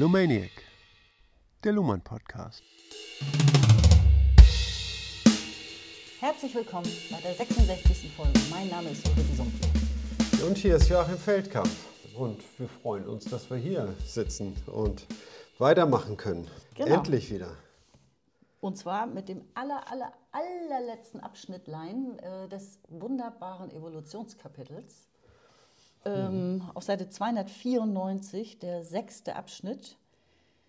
Lumaniac, der Luhmann Podcast. Herzlich willkommen bei der 66. Folge. Mein Name ist Ulrike Sumpf. Und hier ist Joachim Feldkamp. Und wir freuen uns, dass wir hier sitzen und weitermachen können. Genau. Endlich wieder. Und zwar mit dem aller, aller, allerletzten Abschnittlein äh, des wunderbaren Evolutionskapitels. Ähm, Auf Seite 294, der sechste Abschnitt.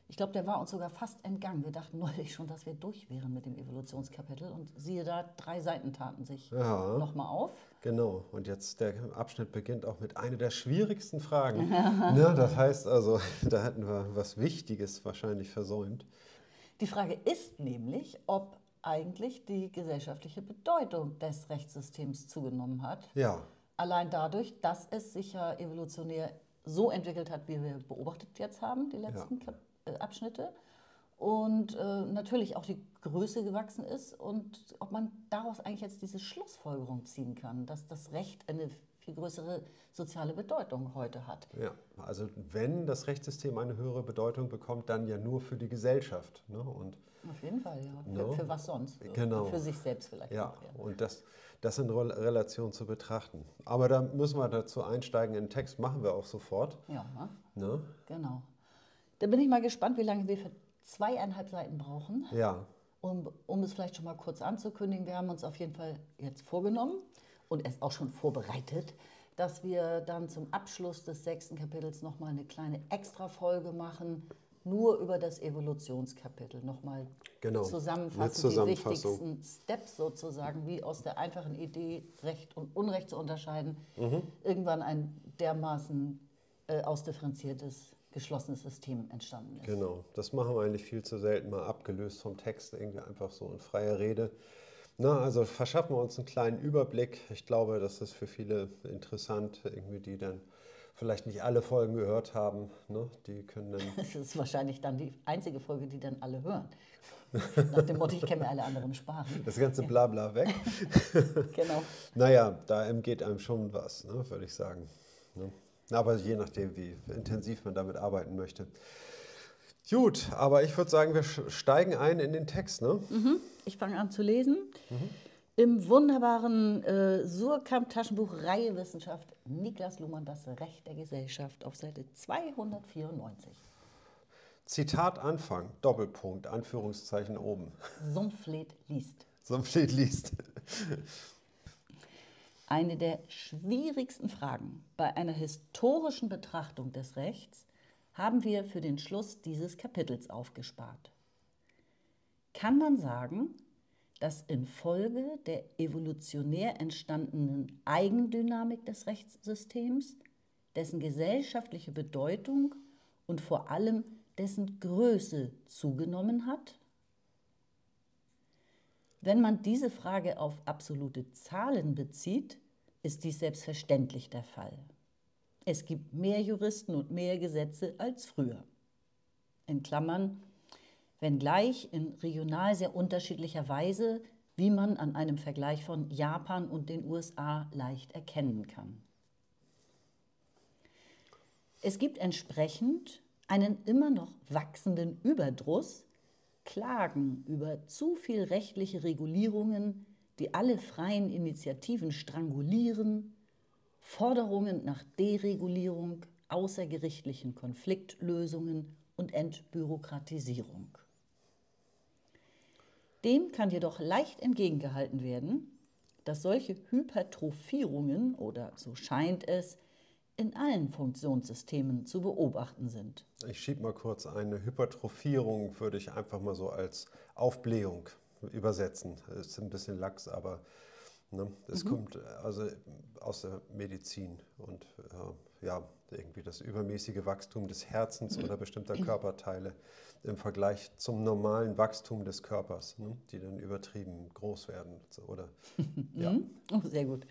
Ich glaube, der war uns sogar fast entgangen. Wir dachten neulich schon, dass wir durch wären mit dem Evolutionskapitel. Und siehe da, drei Seiten taten sich Ja. nochmal auf. Genau. Und jetzt der Abschnitt beginnt auch mit einer der schwierigsten Fragen. ne, das heißt also, da hätten wir was Wichtiges wahrscheinlich versäumt. Die Frage ist nämlich, ob eigentlich die gesellschaftliche Bedeutung des Rechtssystems zugenommen hat. Ja, Allein dadurch, dass es sich ja evolutionär so entwickelt hat, wie wir beobachtet jetzt haben, die letzten Kap äh, Abschnitte. Und äh, natürlich auch die Größe gewachsen ist und ob man daraus eigentlich jetzt diese Schlussfolgerung ziehen kann, dass das Recht eine viel größere soziale Bedeutung heute hat. ja. Also wenn das Rechtssystem eine höhere Bedeutung bekommt, dann ja nur für die Gesellschaft. Ne? Und Auf jeden Fall, ja. Für, No. für was sonst? Genau. Für sich selbst vielleicht Ja, auch. Ja. und das, das in Rel- Relation zu betrachten. Aber da müssen wir dazu einsteigen in den Text, machen wir auch sofort. ja ne? Ne? genau. Da bin ich mal gespannt, wie lange wir für zweieinhalb Seiten brauchen. Ja, Um, um es vielleicht schon mal kurz anzukündigen, wir haben uns auf jeden Fall jetzt vorgenommen und es auch schon vorbereitet, dass wir dann zum Abschluss des sechsten Kapitels nochmal eine kleine Extra-Folge machen, nur über das Evolutionskapitel. Nochmal Genau, zusammenfassen, die wichtigsten Steps sozusagen, wie aus der einfachen Idee, Recht und Unrecht zu unterscheiden, Mhm. irgendwann ein dermaßen äh, ausdifferenziertes, geschlossenes System entstanden ist. genau. Das machen wir eigentlich viel zu selten, mal abgelöst vom Text, irgendwie einfach so in freier Rede. Na, also verschaffen wir uns einen kleinen Überblick. Ich glaube, das ist für viele interessant, irgendwie, die dann vielleicht nicht alle Folgen gehört haben. Ne? Die können dann Das ist wahrscheinlich dann die einzige Folge, die dann alle hören. Nach dem Motto, ich kenne mir alle anderen Sprachen. das ganze Blabla weg. Genau. Naja, da geht einem schon was, ne, würde ich sagen. Ne? Aber je nachdem, wie intensiv man damit arbeiten möchte. Gut, aber ich würde sagen, wir steigen ein in den Text. Ne? Ich fange an zu lesen. Im wunderbaren äh, Surkamp-Taschenbuch Reihe Wissenschaft Niklas Luhmann, das Recht der Gesellschaft auf Seite 294. Zitat Anfang, Doppelpunkt, Anführungszeichen oben. Sumpfled liest. Steht liest. Eine der schwierigsten Fragen bei einer historischen Betrachtung des Rechts haben wir für den Schluss dieses Kapitels aufgespart. Kann man sagen, dass infolge der evolutionär entstandenen Eigendynamik des Rechtssystems, dessen gesellschaftliche Bedeutung und vor allem dessen Größe zugenommen hat? Wenn man diese Frage auf absolute Zahlen bezieht, ist dies selbstverständlich der Fall. Es gibt mehr Juristen und mehr Gesetze als früher. In Klammern, wenngleich in regional sehr unterschiedlicher Weise, wie man an einem Vergleich von Japan und den USA leicht erkennen kann. Es gibt entsprechend einen immer noch wachsenden Überdruss, Klagen über zu viel rechtliche Regulierungen, die alle freien Initiativen strangulieren, Forderungen nach Deregulierung, außergerichtlichen Konfliktlösungen und Entbürokratisierung. Dem kann jedoch leicht entgegengehalten werden, dass solche Hypertrophierungen oder so scheint es in allen Funktionssystemen zu beobachten sind. Ich schiebe mal kurz eine Hypertrophierung, würde ich einfach mal so als Aufblähung übersetzen. Ist ein bisschen lax, aber ne, es kommt äh, also aus der Medizin und äh, ja, irgendwie das übermäßige Wachstum des Herzens oder bestimmter Körperteile im Vergleich zum normalen Wachstum des Körpers, ne, die dann übertrieben groß werden. Oder, ja. Oh, sehr gut.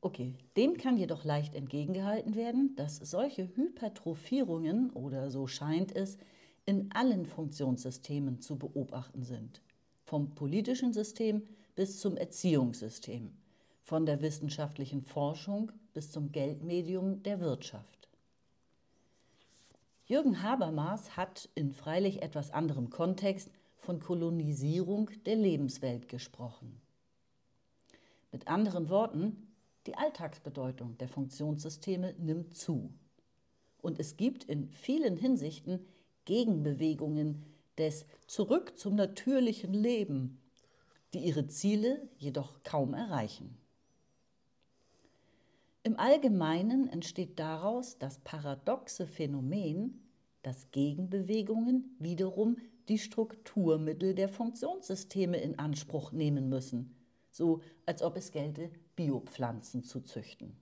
Okay, dem kann jedoch leicht entgegengehalten werden, dass solche Hypertrophierungen oder so scheint es in allen Funktionssystemen zu beobachten sind. Vom politischen System bis zum Erziehungssystem, von der wissenschaftlichen Forschung bis zum Geldmedium der Wirtschaft. Jürgen Habermas hat in freilich etwas anderem Kontext von Kolonisierung der Lebenswelt gesprochen. Mit anderen Worten, die Alltagsbedeutung der Funktionssysteme nimmt zu. Und es gibt in vielen Hinsichten Gegenbewegungen des Zurück zum natürlichen Leben, die ihre Ziele jedoch kaum erreichen. Im Allgemeinen entsteht daraus das paradoxe Phänomen, dass Gegenbewegungen wiederum die Strukturmittel der Funktionssysteme in Anspruch nehmen müssen, so als ob es gelte, Biopflanzen zu züchten.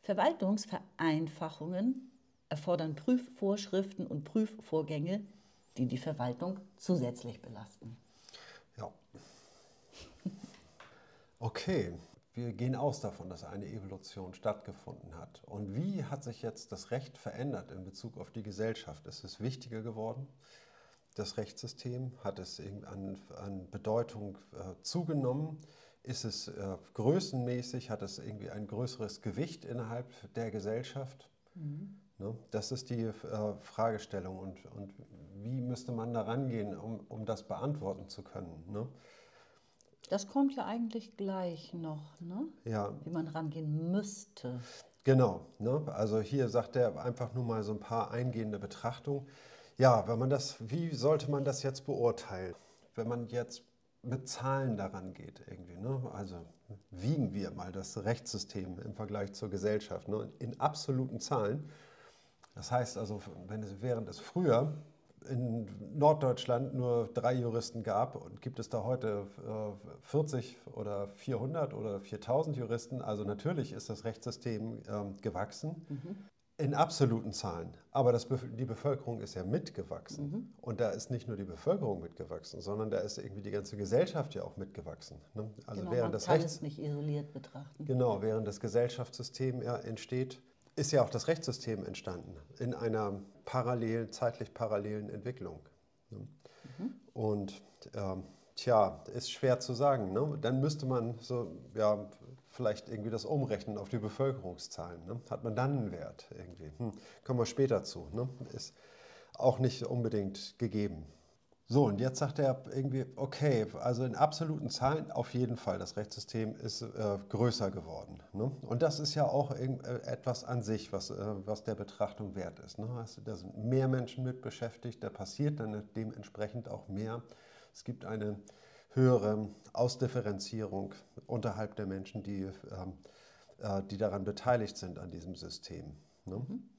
Verwaltungsvereinfachungen erfordern Prüfvorschriften und Prüfvorgänge, die die Verwaltung zusätzlich belasten. Ja. Okay, wir gehen aus davon, dass eine Evolution stattgefunden hat. Und wie hat sich jetzt das Recht verändert in Bezug auf die Gesellschaft? Ist es wichtiger geworden? Das Rechtssystem hat es an, an Bedeutung äh, zugenommen? Ist es äh, größenmäßig? Hat es irgendwie ein größeres Gewicht innerhalb der Gesellschaft? Mhm. Ne? Das ist die äh, Fragestellung. Und, und wie müsste man da rangehen, um, um das beantworten zu können? Ne? Das kommt ja eigentlich gleich noch, ne? Ja. wie man rangehen müsste. Genau, ne? also hier sagt er einfach nur mal so ein paar eingehende Betrachtungen. Ja, wenn man das, wie sollte man das jetzt beurteilen? Wenn man jetzt mit Zahlen daran geht, irgendwie, ne? also wiegen wir mal das Rechtssystem im Vergleich zur Gesellschaft ne? in absoluten Zahlen. Das heißt also, wenn es, während es früher in Norddeutschland nur drei Juristen gab und gibt es da heute äh, 40 oder 400 oder 4000 Juristen. Also natürlich ist das Rechtssystem äh, gewachsen. Mhm. In absoluten Zahlen. Aber das, die Bevölkerung ist ja mitgewachsen. Mhm. Und da ist nicht nur die Bevölkerung mitgewachsen, sondern da ist irgendwie die ganze Gesellschaft ja auch mitgewachsen. Ne? Also genau, während man das kann Rechts es nicht isoliert betrachten. Genau, während das Gesellschaftssystem ja entsteht, ist ja auch das Rechtssystem entstanden in einer parallelen, zeitlich parallelen Entwicklung. Mhm. Und ähm, tja, ist schwer zu sagen. Ne? Dann müsste man so, ja, vielleicht irgendwie das umrechnen auf die Bevölkerungszahlen. Ne? Hat man dann einen Wert irgendwie? Hm, kommen wir später zu. Ne? Ist auch nicht unbedingt gegeben. So, und jetzt sagt er irgendwie, okay, also in absoluten Zahlen auf jeden Fall, das Rechtssystem ist äh, größer geworden. Ne? Und das ist ja auch äh, etwas an sich, was, äh, was der Betrachtung wert ist. Ne? Also, da sind mehr Menschen mit beschäftigt, da passiert dann dementsprechend auch mehr. Es gibt eine höhere Ausdifferenzierung unterhalb der Menschen, die, ähm, äh, die daran beteiligt sind an diesem System. Ne? Mhm.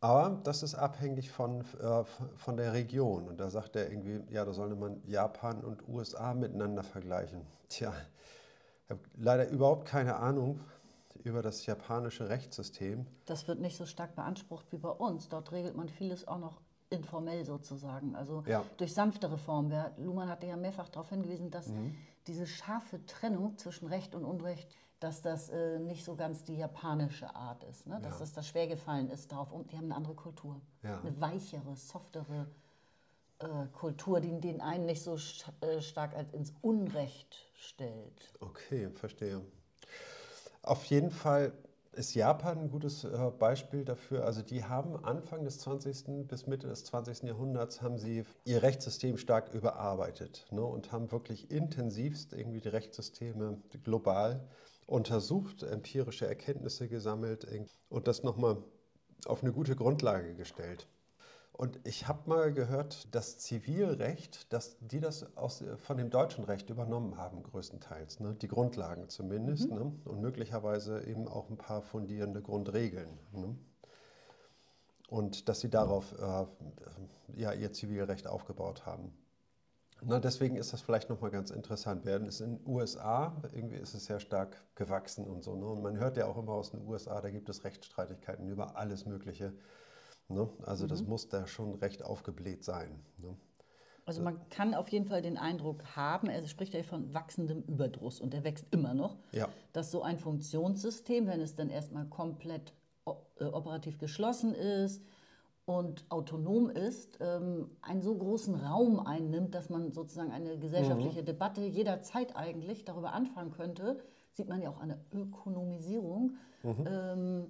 Aber das ist abhängig von, äh, von der Region. Und da sagt er irgendwie, ja, da sollte man Japan und USA miteinander vergleichen. Tja, ich habe leider überhaupt keine Ahnung über das japanische Rechtssystem. Das wird nicht so stark beansprucht wie bei uns. Dort regelt man vieles auch noch informell sozusagen, also ja. durch sanfte Reformen. Luhmann hatte ja mehrfach darauf hingewiesen, dass mhm. diese scharfe Trennung zwischen Recht und Unrecht dass das äh, nicht so ganz die japanische Art ist, ne? dass ja. das da schwer gefallen ist darauf. Und die haben eine andere Kultur, ja. eine weichere, softere äh, Kultur, die den einen nicht so äh, stark als ins Unrecht stellt. Okay, verstehe. Auf jeden Fall ist Japan ein gutes äh, Beispiel dafür. Also die haben Anfang des 20. bis Mitte des 20. Jahrhunderts haben sie ihr Rechtssystem stark überarbeitet ne, und haben wirklich intensivst irgendwie die Rechtssysteme global untersucht, empirische Erkenntnisse gesammelt und das nochmal auf eine gute Grundlage gestellt. Und ich habe mal gehört, das Zivilrecht, dass die das aus, von dem deutschen Recht übernommen haben, größtenteils. Ne? Die Grundlagen zumindest. Mhm. Ne? Und möglicherweise eben auch ein paar fundierende Grundregeln. Ne? Und dass sie darauf äh, ja, ihr Zivilrecht aufgebaut haben. Na, deswegen ist das vielleicht nochmal ganz interessant. Während es in den USA, irgendwie ist es sehr stark gewachsen und so. Ne? Und man hört ja auch immer aus den USA, da gibt es Rechtsstreitigkeiten über alles Mögliche. Ne? Also mhm. das muss da schon recht aufgebläht sein. Ne? Also man kann auf jeden Fall den Eindruck haben, er spricht ja von wachsendem Überdruss und der wächst immer noch, ja. dass so ein Funktionssystem, wenn es dann erstmal komplett äh, operativ geschlossen ist, und autonom ist, ähm, einen so großen Raum einnimmt, dass man sozusagen eine gesellschaftliche mhm. Debatte jederzeit eigentlich darüber anfangen könnte, sieht man ja auch eine Ökonomisierung, mhm. ähm,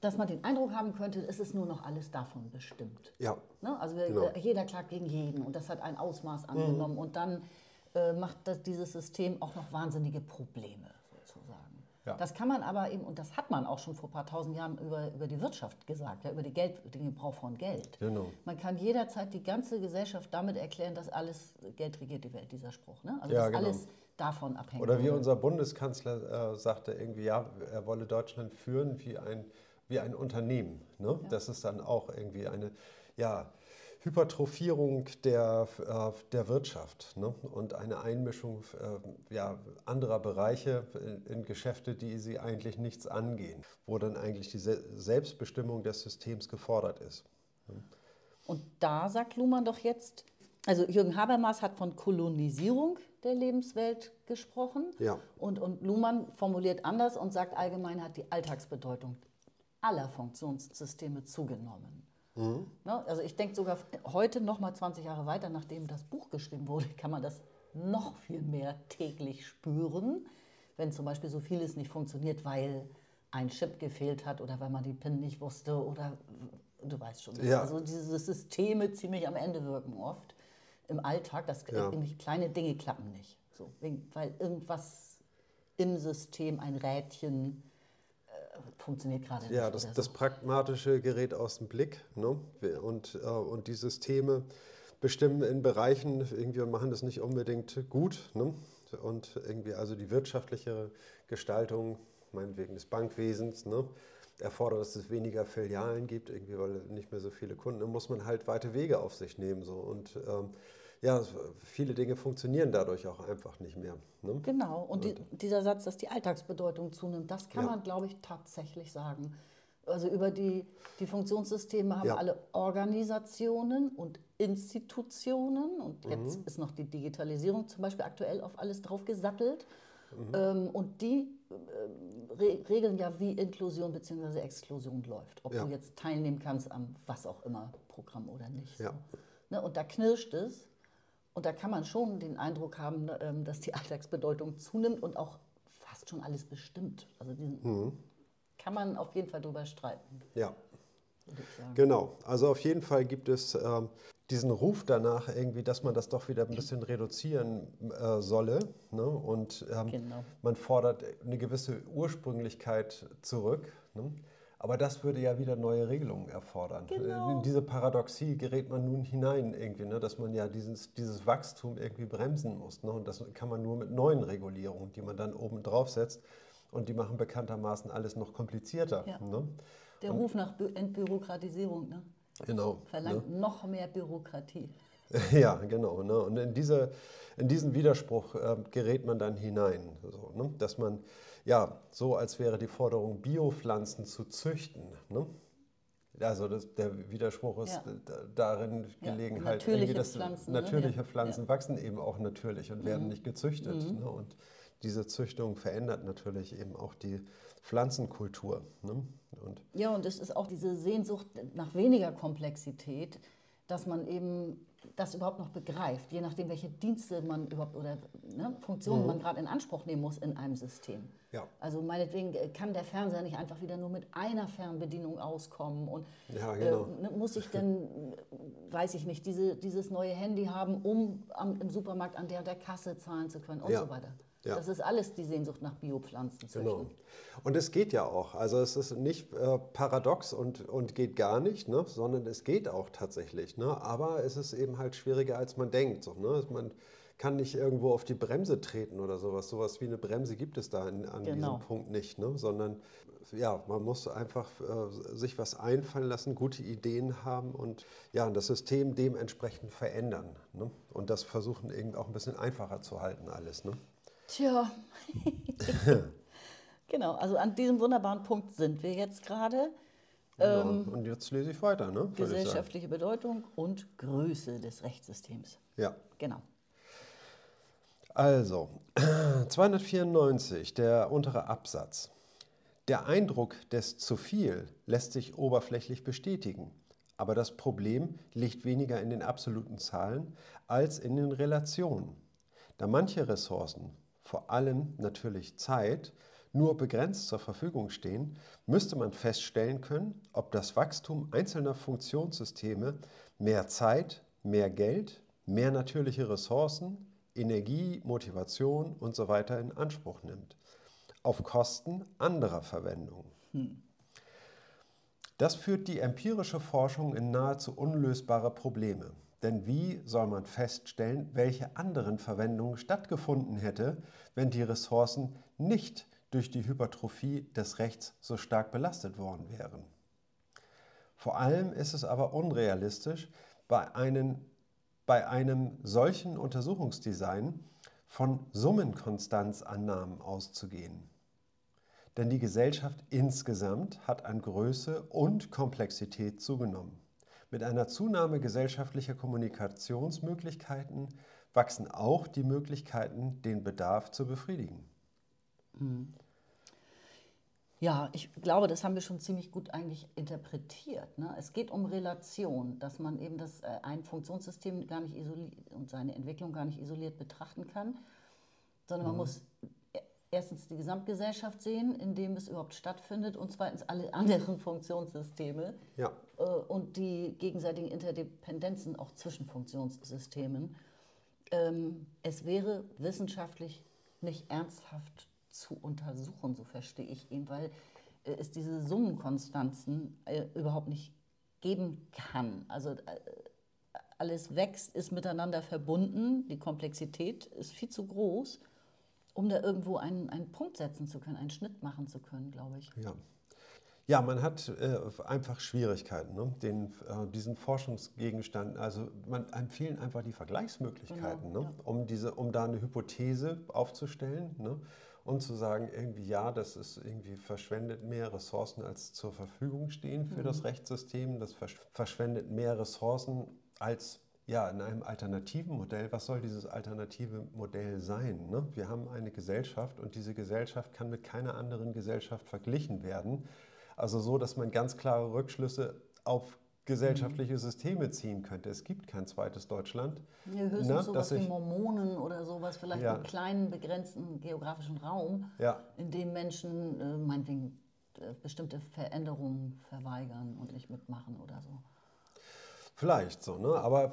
dass man den Eindruck haben könnte, es ist nur noch alles davon bestimmt. Ja. Ne? Also Genau. jeder klagt gegen jeden und das hat ein Ausmaß angenommen und dann äh, macht das, dieses System auch noch wahnsinnige Probleme. Ja. Das kann man aber eben, und das hat man auch schon vor ein paar tausend Jahren über, über die Wirtschaft gesagt, ja, über die Geld, den Gebrauch von Geld. Genau. Man kann jederzeit die ganze Gesellschaft damit erklären, dass alles Geld regiert die Welt, dieser Spruch. Ne? Also Ja, dass genau. alles davon abhängt. Oder wie unser Bundeskanzler äh, sagte irgendwie, ja, er wolle Deutschland führen wie ein, wie ein Unternehmen. Ne? Das ist dann auch irgendwie eine ja, Hypertrophierung der, äh, der Wirtschaft ne? und eine Einmischung äh, ja, anderer Bereiche in, Geschäfte, die sie eigentlich nichts angehen, wo dann eigentlich die Se Selbstbestimmung des Systems gefordert ist. Und da sagt Luhmann doch jetzt, also Jürgen Habermas hat von Kolonisierung der Lebenswelt gesprochen. Ja. Und, und Luhmann formuliert anders und sagt allgemein hat die Alltagsbedeutung aller Funktionssysteme zugenommen. Ne? Also ich denke sogar heute noch mal 20 Jahre weiter, nachdem das Buch geschrieben wurde, kann man das noch viel mehr täglich spüren, wenn zum Beispiel so vieles nicht funktioniert, weil ein Chip gefehlt hat oder weil man die PIN nicht wusste oder du weißt schon. Ja. Also diese Systeme ziemlich am Ende wirken oft im Alltag, dass Ja. kleine Dinge klappen nicht. So, weil irgendwas im System, ein Rädchen, funktioniert gerade nicht. Ja, das, oder das so. Pragmatische gerät aus dem Blick. Ne? Und, äh, und die Systeme bestimmen in Bereichen irgendwie und machen das nicht unbedingt gut. Ne? Und irgendwie also die wirtschaftliche Gestaltung, meinetwegen des Bankwesens, ne? erfordert, dass es weniger Filialen gibt, irgendwie, weil nicht mehr so viele Kunden, dann muss man halt weite Wege auf sich nehmen. So. Und ähm, ja, viele Dinge funktionieren dadurch auch einfach nicht mehr. Ne? Genau, und die, dieser Satz, dass die Alltagsbedeutung zunimmt, das kann Ja. man, glaube ich, tatsächlich sagen. Also über die, die Funktionssysteme haben Ja. alle Organisationen und Institutionen und jetzt Mhm. ist noch die Digitalisierung zum Beispiel aktuell auf alles drauf gesattelt. Mhm. Ähm, und die äh, re regeln ja, wie Inklusion bzw. Exklusion läuft. Ob Ja. du jetzt teilnehmen kannst am was auch immer Programm oder nicht. Ja. Ne, und da knirscht es. Und da kann man schon den Eindruck haben, ne, ähm, dass die Alltagsbedeutung zunimmt und auch fast schon alles bestimmt. Also diesen Mhm. kann man auf jeden Fall drüber streiten, Ja. Genau, also auf jeden Fall gibt es ähm, diesen Ruf danach irgendwie, dass man das doch wieder ein bisschen reduzieren äh, solle. Ne? Und ähm, Genau. man fordert eine gewisse Ursprünglichkeit zurück. Ne? Aber das würde ja wieder neue Regelungen erfordern. Genau. In diese Paradoxie gerät man nun hinein irgendwie, ne? dass man ja dieses, dieses Wachstum irgendwie bremsen muss. Ne? Und das kann man nur mit neuen Regulierungen, die man dann oben drauf setzt. Und die machen bekanntermaßen alles noch komplizierter. Ja. Ne? Der Ruf nach Bü- Entbürokratisierung ne? Genau. verlangt noch mehr Bürokratie. Ja, genau. Ne? Und in, diese, in diesen Widerspruch äh, gerät man dann hinein. So, ne? Dass man, ja, so als wäre die Forderung, Biopflanzen zu züchten. Ne? Also das, der Widerspruch ist Ja. da- darin Ja, gelegen, halt natürliche dass Pflanzen, ne? natürliche Ja. Pflanzen Ja. wachsen eben auch natürlich und Mhm. werden nicht gezüchtet. Ne? Und diese Züchtung verändert natürlich eben auch die Pflanzenkultur. Ne? Und Ja, und es ist auch diese Sehnsucht nach weniger Komplexität, dass man eben das überhaupt noch begreift, je nachdem, welche Dienste man überhaupt oder ne, Funktionen man gerade in Anspruch nehmen muss in einem System. Ja. Also meinetwegen äh, kann der Fernseher nicht einfach wieder nur mit einer Fernbedienung auskommen und Ja, genau. äh, ne, muss ich denn, weiß ich nicht, diese, dieses neue Handy haben, um am, im Supermarkt an der, der Kasse zahlen zu können und Ja. so weiter. Ja. Das ist alles die Sehnsucht nach Biopflanzen. Genau. Und es geht ja auch. Also es ist nicht äh, paradox und, und geht gar nicht, ne? sondern es geht auch tatsächlich. Ne? Aber es ist eben halt schwieriger, als man denkt. So, ne? Man kann nicht irgendwo auf die Bremse treten oder sowas. Sowas wie eine Bremse gibt es da in, an Genau. diesem Punkt nicht. Ne? Sondern ja, man muss einfach äh, sich was einfallen lassen, gute Ideen haben und ja, das System dementsprechend verändern. Ne? Und das versuchen eben auch ein bisschen einfacher zu halten alles. Ne? Tja. genau, also an diesem wunderbaren Punkt sind wir jetzt gerade. Ja, und jetzt lese ich weiter, ne? Gesellschaftliche Bedeutung und Größe des Rechtssystems. Ja. Genau. Also, 294, der untere Absatz. Der Eindruck des zu viel lässt sich oberflächlich bestätigen, aber das Problem liegt weniger in den absoluten Zahlen als in den Relationen. Da manche Ressourcen, vor allem natürlich Zeit, nur begrenzt zur Verfügung stehen, müsste man feststellen können, ob das Wachstum einzelner Funktionssysteme mehr Zeit, mehr Geld, mehr natürliche Ressourcen, Energie, Motivation usw. So in Anspruch nimmt, auf Kosten anderer Verwendungen. Hm. Das führt die empirische Forschung in nahezu unlösbare Probleme. Denn wie soll man feststellen, welche anderen Verwendungen stattgefunden hätte, wenn die Ressourcen nicht durch die Hypertrophie des Rechts so stark belastet worden wären? Vor allem ist es aber unrealistisch, bei, einen, bei einem solchen Untersuchungsdesign von Summenkonstanzannahmen auszugehen. Denn die Gesellschaft insgesamt hat an Größe und Komplexität zugenommen. Mit einer Zunahme gesellschaftlicher Kommunikationsmöglichkeiten wachsen auch die Möglichkeiten, den Bedarf zu befriedigen. Mhm. Ja, ich glaube, das haben wir schon ziemlich gut eigentlich interpretiert. Ne? Es geht um Relation, dass man eben das, äh, ein Funktionssystem gar nicht isoliert und seine Entwicklung gar nicht isoliert betrachten kann, sondern man mhm. muss erstens die Gesamtgesellschaft sehen, in dem es überhaupt stattfindet und zweitens alle anderen Funktionssysteme ja. äh, und die gegenseitigen Interdependenzen auch zwischen Funktionssystemen. Ähm, es wäre wissenschaftlich nicht ernsthaft zu untersuchen, so verstehe ich ihn, weil äh, es diese Summenkonstanzen äh, überhaupt nicht geben kann. Also äh, alles wächst, ist miteinander verbunden, die Komplexität ist viel zu groß um da irgendwo einen, einen Punkt setzen zu können, einen Schnitt machen zu können, glaube ich. Ja. Ja, man hat äh, einfach Schwierigkeiten, ne? Den, äh, diesen Forschungsgegenstand, also man empfiehlt einfach die Vergleichsmöglichkeiten, genau, ne? ja. um, diese, um da eine Hypothese aufzustellen ne? und zu sagen, irgendwie ja, das ist irgendwie verschwendet mehr Ressourcen, als zur Verfügung stehen für mhm. das Rechtssystem, das verschwendet mehr Ressourcen, als ja, in einem alternativen Modell, was soll dieses alternative Modell sein? Ne? Wir haben eine Gesellschaft und diese Gesellschaft kann mit keiner anderen Gesellschaft verglichen werden. Also so, dass man ganz klare Rückschlüsse auf gesellschaftliche mhm. Systeme ziehen könnte. Es gibt kein zweites Deutschland. Ja, höchstens ne, sowas wie Mormonen oder sowas, vielleicht ja. einen kleinen, begrenzten geografischen Raum, ja. in dem Menschen äh, meinetwegen äh, bestimmte Veränderungen verweigern und nicht mitmachen oder so. Vielleicht so, ne? aber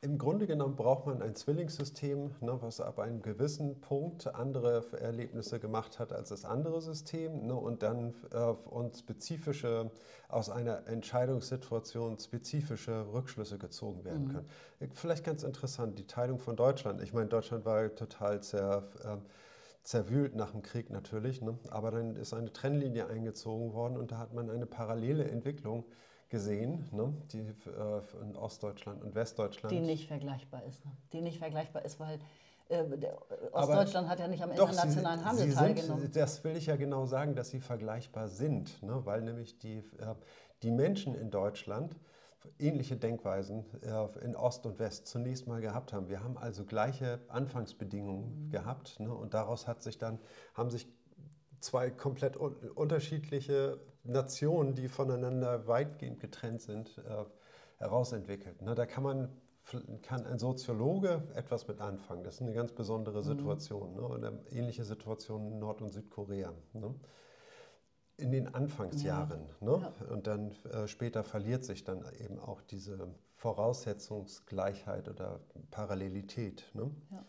im Grunde genommen braucht man ein Zwillingssystem, ne, was ab einem gewissen Punkt andere Erlebnisse gemacht hat als das andere System ne, und dann äh, und spezifische, aus einer Entscheidungssituation spezifische Rückschlüsse gezogen werden mhm. können. Vielleicht ganz interessant, die Teilung von Deutschland. Ich meine, Deutschland war total zer, äh, zerwühlt nach dem Krieg natürlich, ne, aber dann ist eine Trennlinie eingezogen worden und da hat man eine parallele Entwicklung gesehen, ne? die äh, in Ostdeutschland und Westdeutschland. Die nicht vergleichbar ist. Ne? Die nicht vergleichbar ist, weil äh, Ostdeutschland Aber hat ja nicht am internationalen sie, Handel sie teilgenommen. Sind, das will ich ja genau sagen, dass sie vergleichbar sind, ne? weil nämlich die, äh, die Menschen in Deutschland ähnliche Denkweisen äh, in Ost und West zunächst mal gehabt haben. Wir haben also gleiche Anfangsbedingungen mhm. gehabt ne? und daraus hat sich dann, haben sich zwei komplett un unterschiedliche Nationen, die voneinander weitgehend getrennt sind, äh, herausentwickelt. Na, da kann man kann ein Soziologe etwas mit anfangen. Das ist eine ganz besondere mhm. Situation. Mhm. Ne? Eine ähnliche Situation in Nord- und Südkorea. Ne? In den Anfangsjahren. Ja. Ne? Ja. Und dann äh, später verliert sich dann eben auch diese Voraussetzungsgleichheit oder Parallelität. Ne? Ja.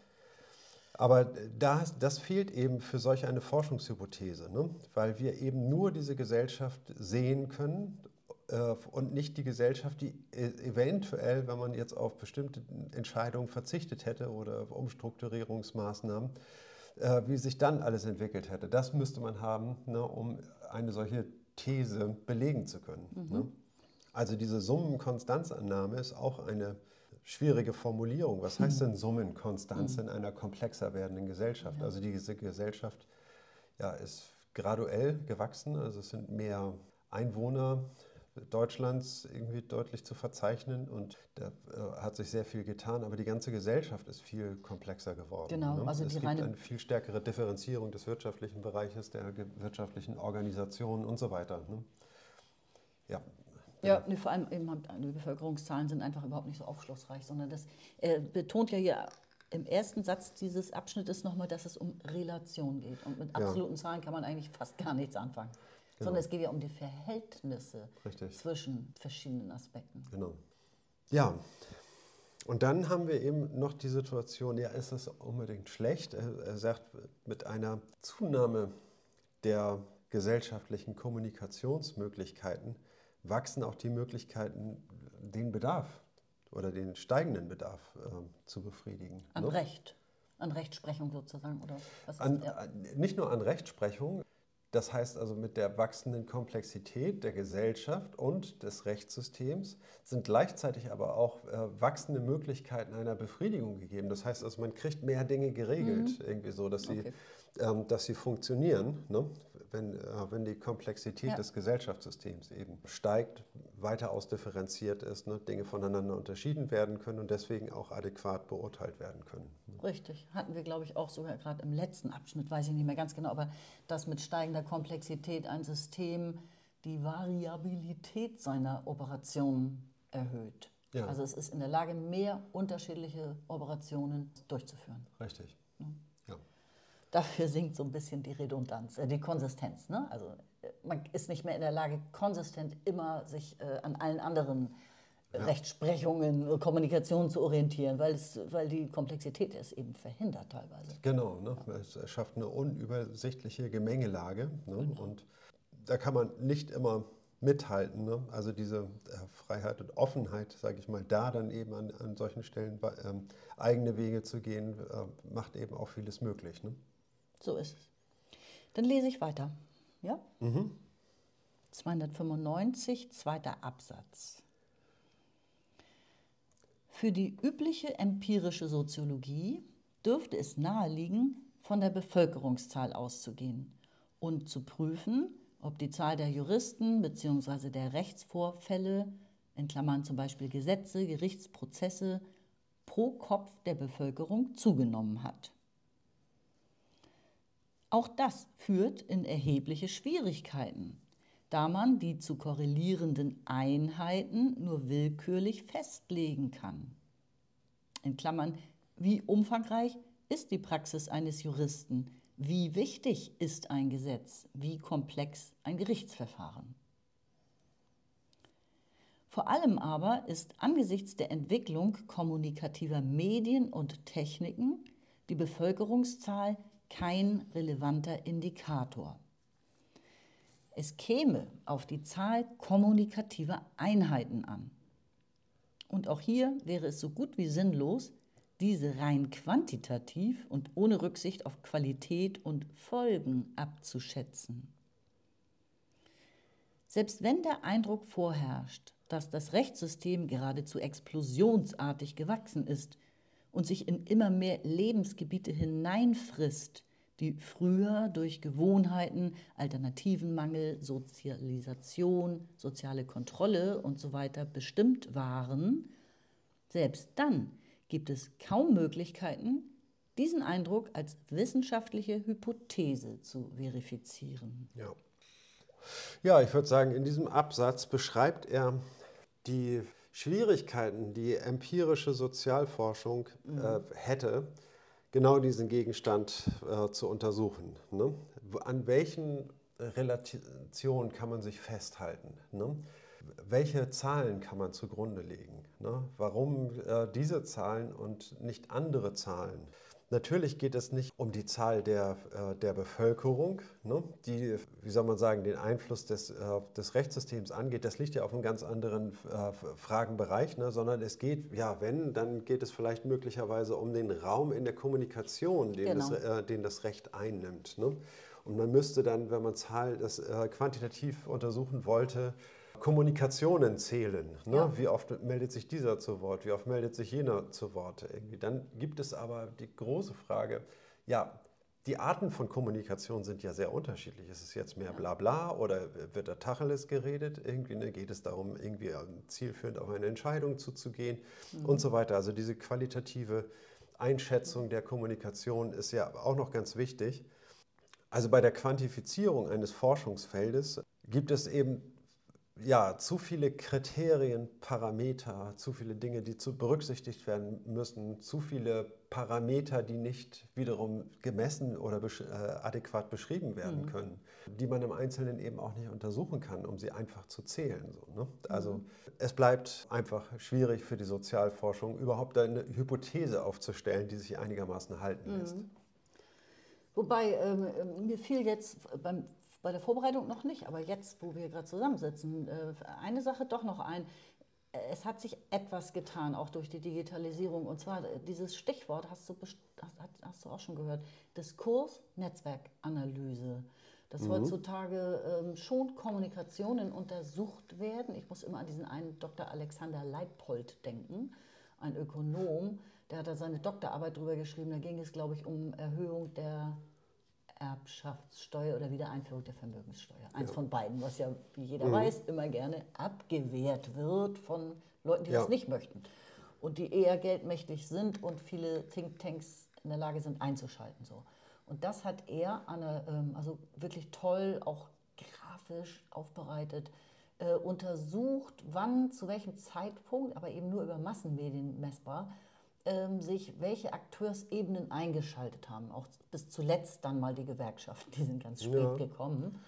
Aber das, das fehlt eben für solch eine Forschungshypothese, ne? weil wir eben nur diese Gesellschaft sehen können äh, und nicht die Gesellschaft, die e, eventuell, wenn man jetzt auf bestimmte Entscheidungen verzichtet hätte oder Umstrukturierungsmaßnahmen, äh, wie sich dann alles entwickelt hätte. Das müsste man haben, ne, um eine solche These belegen zu können. Mhm. Ne? Also diese Summenkonstanzannahme ist auch eine schwierige Formulierung. Was heißt denn Summenkonstanz in einer komplexer werdenden Gesellschaft? Also diese Gesellschaft ja, ist graduell gewachsen, also es sind mehr Einwohner Deutschlands irgendwie deutlich zu verzeichnen und da äh, hat sich sehr viel getan, aber die ganze Gesellschaft ist viel komplexer geworden. Genau, ne? also es die gibt eine viel stärkere Differenzierung des wirtschaftlichen Bereiches, der wirtschaftlichen Organisationen und so weiter. Ne? Ja, ja, nee, vor allem eben die Bevölkerungszahlen sind einfach überhaupt nicht so aufschlussreich, sondern das äh, betont ja hier im ersten Satz dieses Abschnittes nochmal, dass es um Relation geht. Und mit absoluten ja. Zahlen kann man eigentlich fast gar nichts anfangen. Genau. Sondern es geht ja um die Verhältnisse Richtig. zwischen verschiedenen Aspekten. Genau. Ja, und dann haben wir eben noch die Situation, ja, ist das unbedingt schlecht? Er sagt, mit einer Zunahme der gesellschaftlichen Kommunikationsmöglichkeiten wachsen auch die Möglichkeiten, den Bedarf oder den steigenden Bedarf äh, zu befriedigen. An ne? Recht, an Rechtsprechung sozusagen, oder? An, ja. Nicht nur an Rechtsprechung, das heißt also, mit der wachsenden Komplexität der Gesellschaft und des Rechtssystems sind gleichzeitig aber auch äh, wachsende Möglichkeiten einer Befriedigung gegeben. Das heißt also, man kriegt mehr Dinge geregelt, mhm. irgendwie so, dass sie, okay. ähm, dass sie funktionieren. Ne? Wenn, äh, wenn die Komplexität ja. des Gesellschaftssystems eben steigt, weiter ausdifferenziert ist, ne, Dinge voneinander unterschieden werden können und deswegen auch adäquat beurteilt werden können. Richtig, hatten wir, glaube ich, auch sogar gerade im letzten Abschnitt, weiß ich nicht mehr ganz genau, aber dass mit steigender Komplexität ein System die Variabilität seiner Operationen erhöht. Ja. Also es ist in der Lage, mehr unterschiedliche Operationen durchzuführen. Richtig. Dafür sinkt so ein bisschen die Redundanz, äh, die Konsistenz. Ne? Also äh, man ist nicht mehr in der Lage, konsistent immer sich äh, an allen anderen ja. Rechtsprechungen, äh, Kommunikation zu orientieren, weil, es, weil die Komplexität es eben verhindert teilweise. Genau, ne? Ja. es schafft eine unübersichtliche Gemengelage ne? genau. und da kann man nicht immer mithalten. Ne? Also diese äh, Freiheit und Offenheit, sage ich mal, da dann eben an, an solchen Stellen ähm, eigene Wege zu gehen, äh, macht eben auch vieles möglich. So ist es. Dann lese ich weiter. Ja? Mhm. 295, zweiter Absatz. Für die übliche empirische Soziologie dürfte es naheliegen, von der Bevölkerungszahl auszugehen und zu prüfen, ob die Zahl der Juristen bzw. der Rechtsvorfälle, in Klammern zum Beispiel Gesetze, Gerichtsprozesse, pro Kopf der Bevölkerung zugenommen hat. Auch das führt in erhebliche Schwierigkeiten, da man die zu korrelierenden Einheiten nur willkürlich festlegen kann. In Klammern, wie umfangreich ist die Praxis eines Juristen? Wie wichtig ist ein Gesetz? Wie komplex ein Gerichtsverfahren? Vor allem aber ist angesichts der Entwicklung kommunikativer Medien und Techniken die Bevölkerungszahl kein relevanter Indikator. Es käme auf die Zahl kommunikativer Einheiten an. Und auch hier wäre es so gut wie sinnlos, diese rein quantitativ und ohne Rücksicht auf Qualität und Folgen abzuschätzen. Selbst wenn der Eindruck vorherrscht, dass das Rechtssystem geradezu explosionsartig gewachsen ist und sich in immer mehr Lebensgebiete hineinfrisst, die früher durch Gewohnheiten, Alternativenmangel, Sozialisation, soziale Kontrolle usw. So bestimmt waren, selbst dann gibt es kaum Möglichkeiten, diesen Eindruck als wissenschaftliche Hypothese zu verifizieren. Ja, ja ich würde sagen, in diesem Absatz beschreibt er die Schwierigkeiten, die empirische Sozialforschung mhm. äh, hätte, genau diesen Gegenstand äh, zu untersuchen. Ne? An welchen Relationen kann man sich festhalten? Ne? Welche Zahlen kann man zugrunde legen? Ne? Warum äh, diese Zahlen und nicht andere Zahlen? Natürlich geht es nicht um die Zahl der, äh, der Bevölkerung, ne, die, wie soll man sagen, den Einfluss des, äh, des Rechtssystems angeht. Das liegt ja auf einem ganz anderen äh, Fragenbereich, ne, sondern es geht, ja, wenn, dann geht es vielleicht möglicherweise um den Raum in der Kommunikation, den, genau. das, äh, den das Recht einnimmt. Ne? Und man müsste dann, wenn man Zahl das äh, quantitativ untersuchen wollte, Kommunikationen zählen. Ne? Ja. Wie oft meldet sich dieser zu Wort, wie oft meldet sich jener zu Wort irgendwie. Dann gibt es aber die große Frage, ja, die Arten von Kommunikation sind ja sehr unterschiedlich. Ist es jetzt mehr Blabla oder wird da Tacheles geredet? Irgendwie ne, geht es darum, irgendwie zielführend auf eine Entscheidung zuzugehen mhm. und so weiter. Also diese qualitative Einschätzung der Kommunikation ist ja auch noch ganz wichtig. Also bei der Quantifizierung eines Forschungsfeldes gibt es eben ja, zu viele Kriterien, Parameter, zu viele Dinge, die zu berücksichtigt werden müssen, zu viele Parameter, die nicht wiederum gemessen oder besch äh, adäquat beschrieben werden mhm. können, die man im Einzelnen eben auch nicht untersuchen kann, um sie einfach zu zählen. So, ne? Also mhm. es bleibt einfach schwierig für die Sozialforschung, überhaupt eine Hypothese aufzustellen, die sich einigermaßen halten mhm. lässt. Wobei ähm, mir fiel jetzt beim bei der Vorbereitung noch nicht, aber jetzt, wo wir gerade zusammensitzen, äh, eine Sache doch noch ein. Es hat sich etwas getan, auch durch die Digitalisierung. Und zwar äh, dieses Stichwort, hast du, hast du auch schon gehört, Diskurs-Netzwerkanalyse. Dass mhm. heutzutage ähm, schon Kommunikationen untersucht werden. Ich muss immer an diesen einen Dr. Alexander Leipold denken, ein Ökonom. Der hat da seine Doktorarbeit drüber geschrieben. Da ging es, glaube ich, um Erhöhung der Erbschaftssteuer oder Wiedereinführung der Vermögenssteuer. Eins ja. von beiden, was ja, wie jeder mhm. weiß, immer gerne abgewehrt wird von Leuten, die ja. das nicht möchten. Und die eher geldmächtig sind und viele Thinktanks in der Lage sind einzuschalten. So. Und das hat er, eine, ähm, also wirklich toll, auch grafisch aufbereitet, äh, untersucht, wann, zu welchem Zeitpunkt, aber eben nur über Massenmedien messbar, ähm, sich welche Akteursebenen eingeschaltet haben. Auch bis zuletzt dann mal die Gewerkschaften, die sind ganz spät ja. gekommen.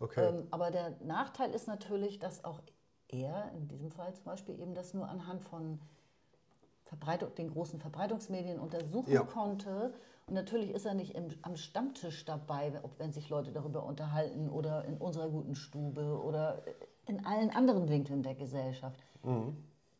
Okay. Ähm, aber der Nachteil ist natürlich, dass auch er, in diesem Fall zum Beispiel, eben das nur anhand von Verbreitung, den großen Verbreitungsmedien untersuchen ja. konnte. Und natürlich ist er nicht im, am Stammtisch dabei, wenn sich Leute darüber unterhalten oder in unserer guten Stube oder in allen anderen Winkeln der Gesellschaft. Mhm.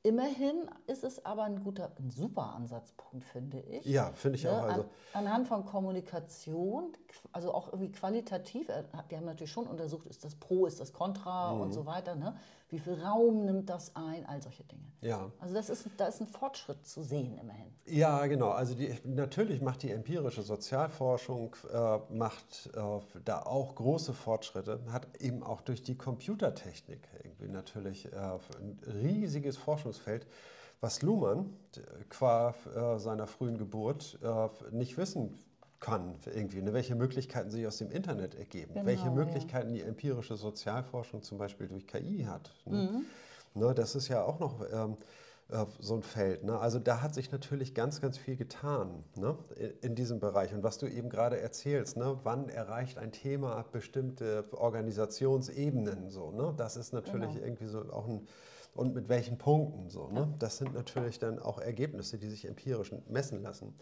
Immerhin ist es aber ein guter, ein super Ansatzpunkt, finde ich. Ja, finde ich ne? auch. Also. An, anhand von Kommunikation, also auch irgendwie qualitativ, die haben natürlich schon untersucht, ist das Pro, ist das Contra mhm. und so weiter. Ne? Wie viel Raum nimmt das ein, all solche Dinge. Ja. Also das ist, da ist ein Fortschritt zu sehen, immerhin. Ja, genau. Also die, natürlich macht die empirische Sozialforschung äh, macht äh, da auch große Fortschritte, hat eben auch durch die Computertechnik irgendwie natürlich äh, ein riesiges Forschungs Forschungsfeld, was Luhmann qua äh, seiner frühen Geburt äh, nicht wissen kann, irgendwie, ne? welche Möglichkeiten sich aus dem Internet ergeben, genau, welche Möglichkeiten ja. die empirische Sozialforschung zum Beispiel durch KI hat. Ne? Mhm. Ne, das ist ja auch noch ähm, äh, so ein Feld. Ne? Also da hat sich natürlich ganz, ganz viel getan ne? in, in, diesem Bereich. Und was du eben gerade erzählst, ne? wann erreicht ein Thema bestimmte Organisationsebenen so, ne? das ist natürlich genau. irgendwie so auch ein und mit welchen Punkten. So, ne? Das sind natürlich dann auch Ergebnisse, die sich empirisch messen lassen.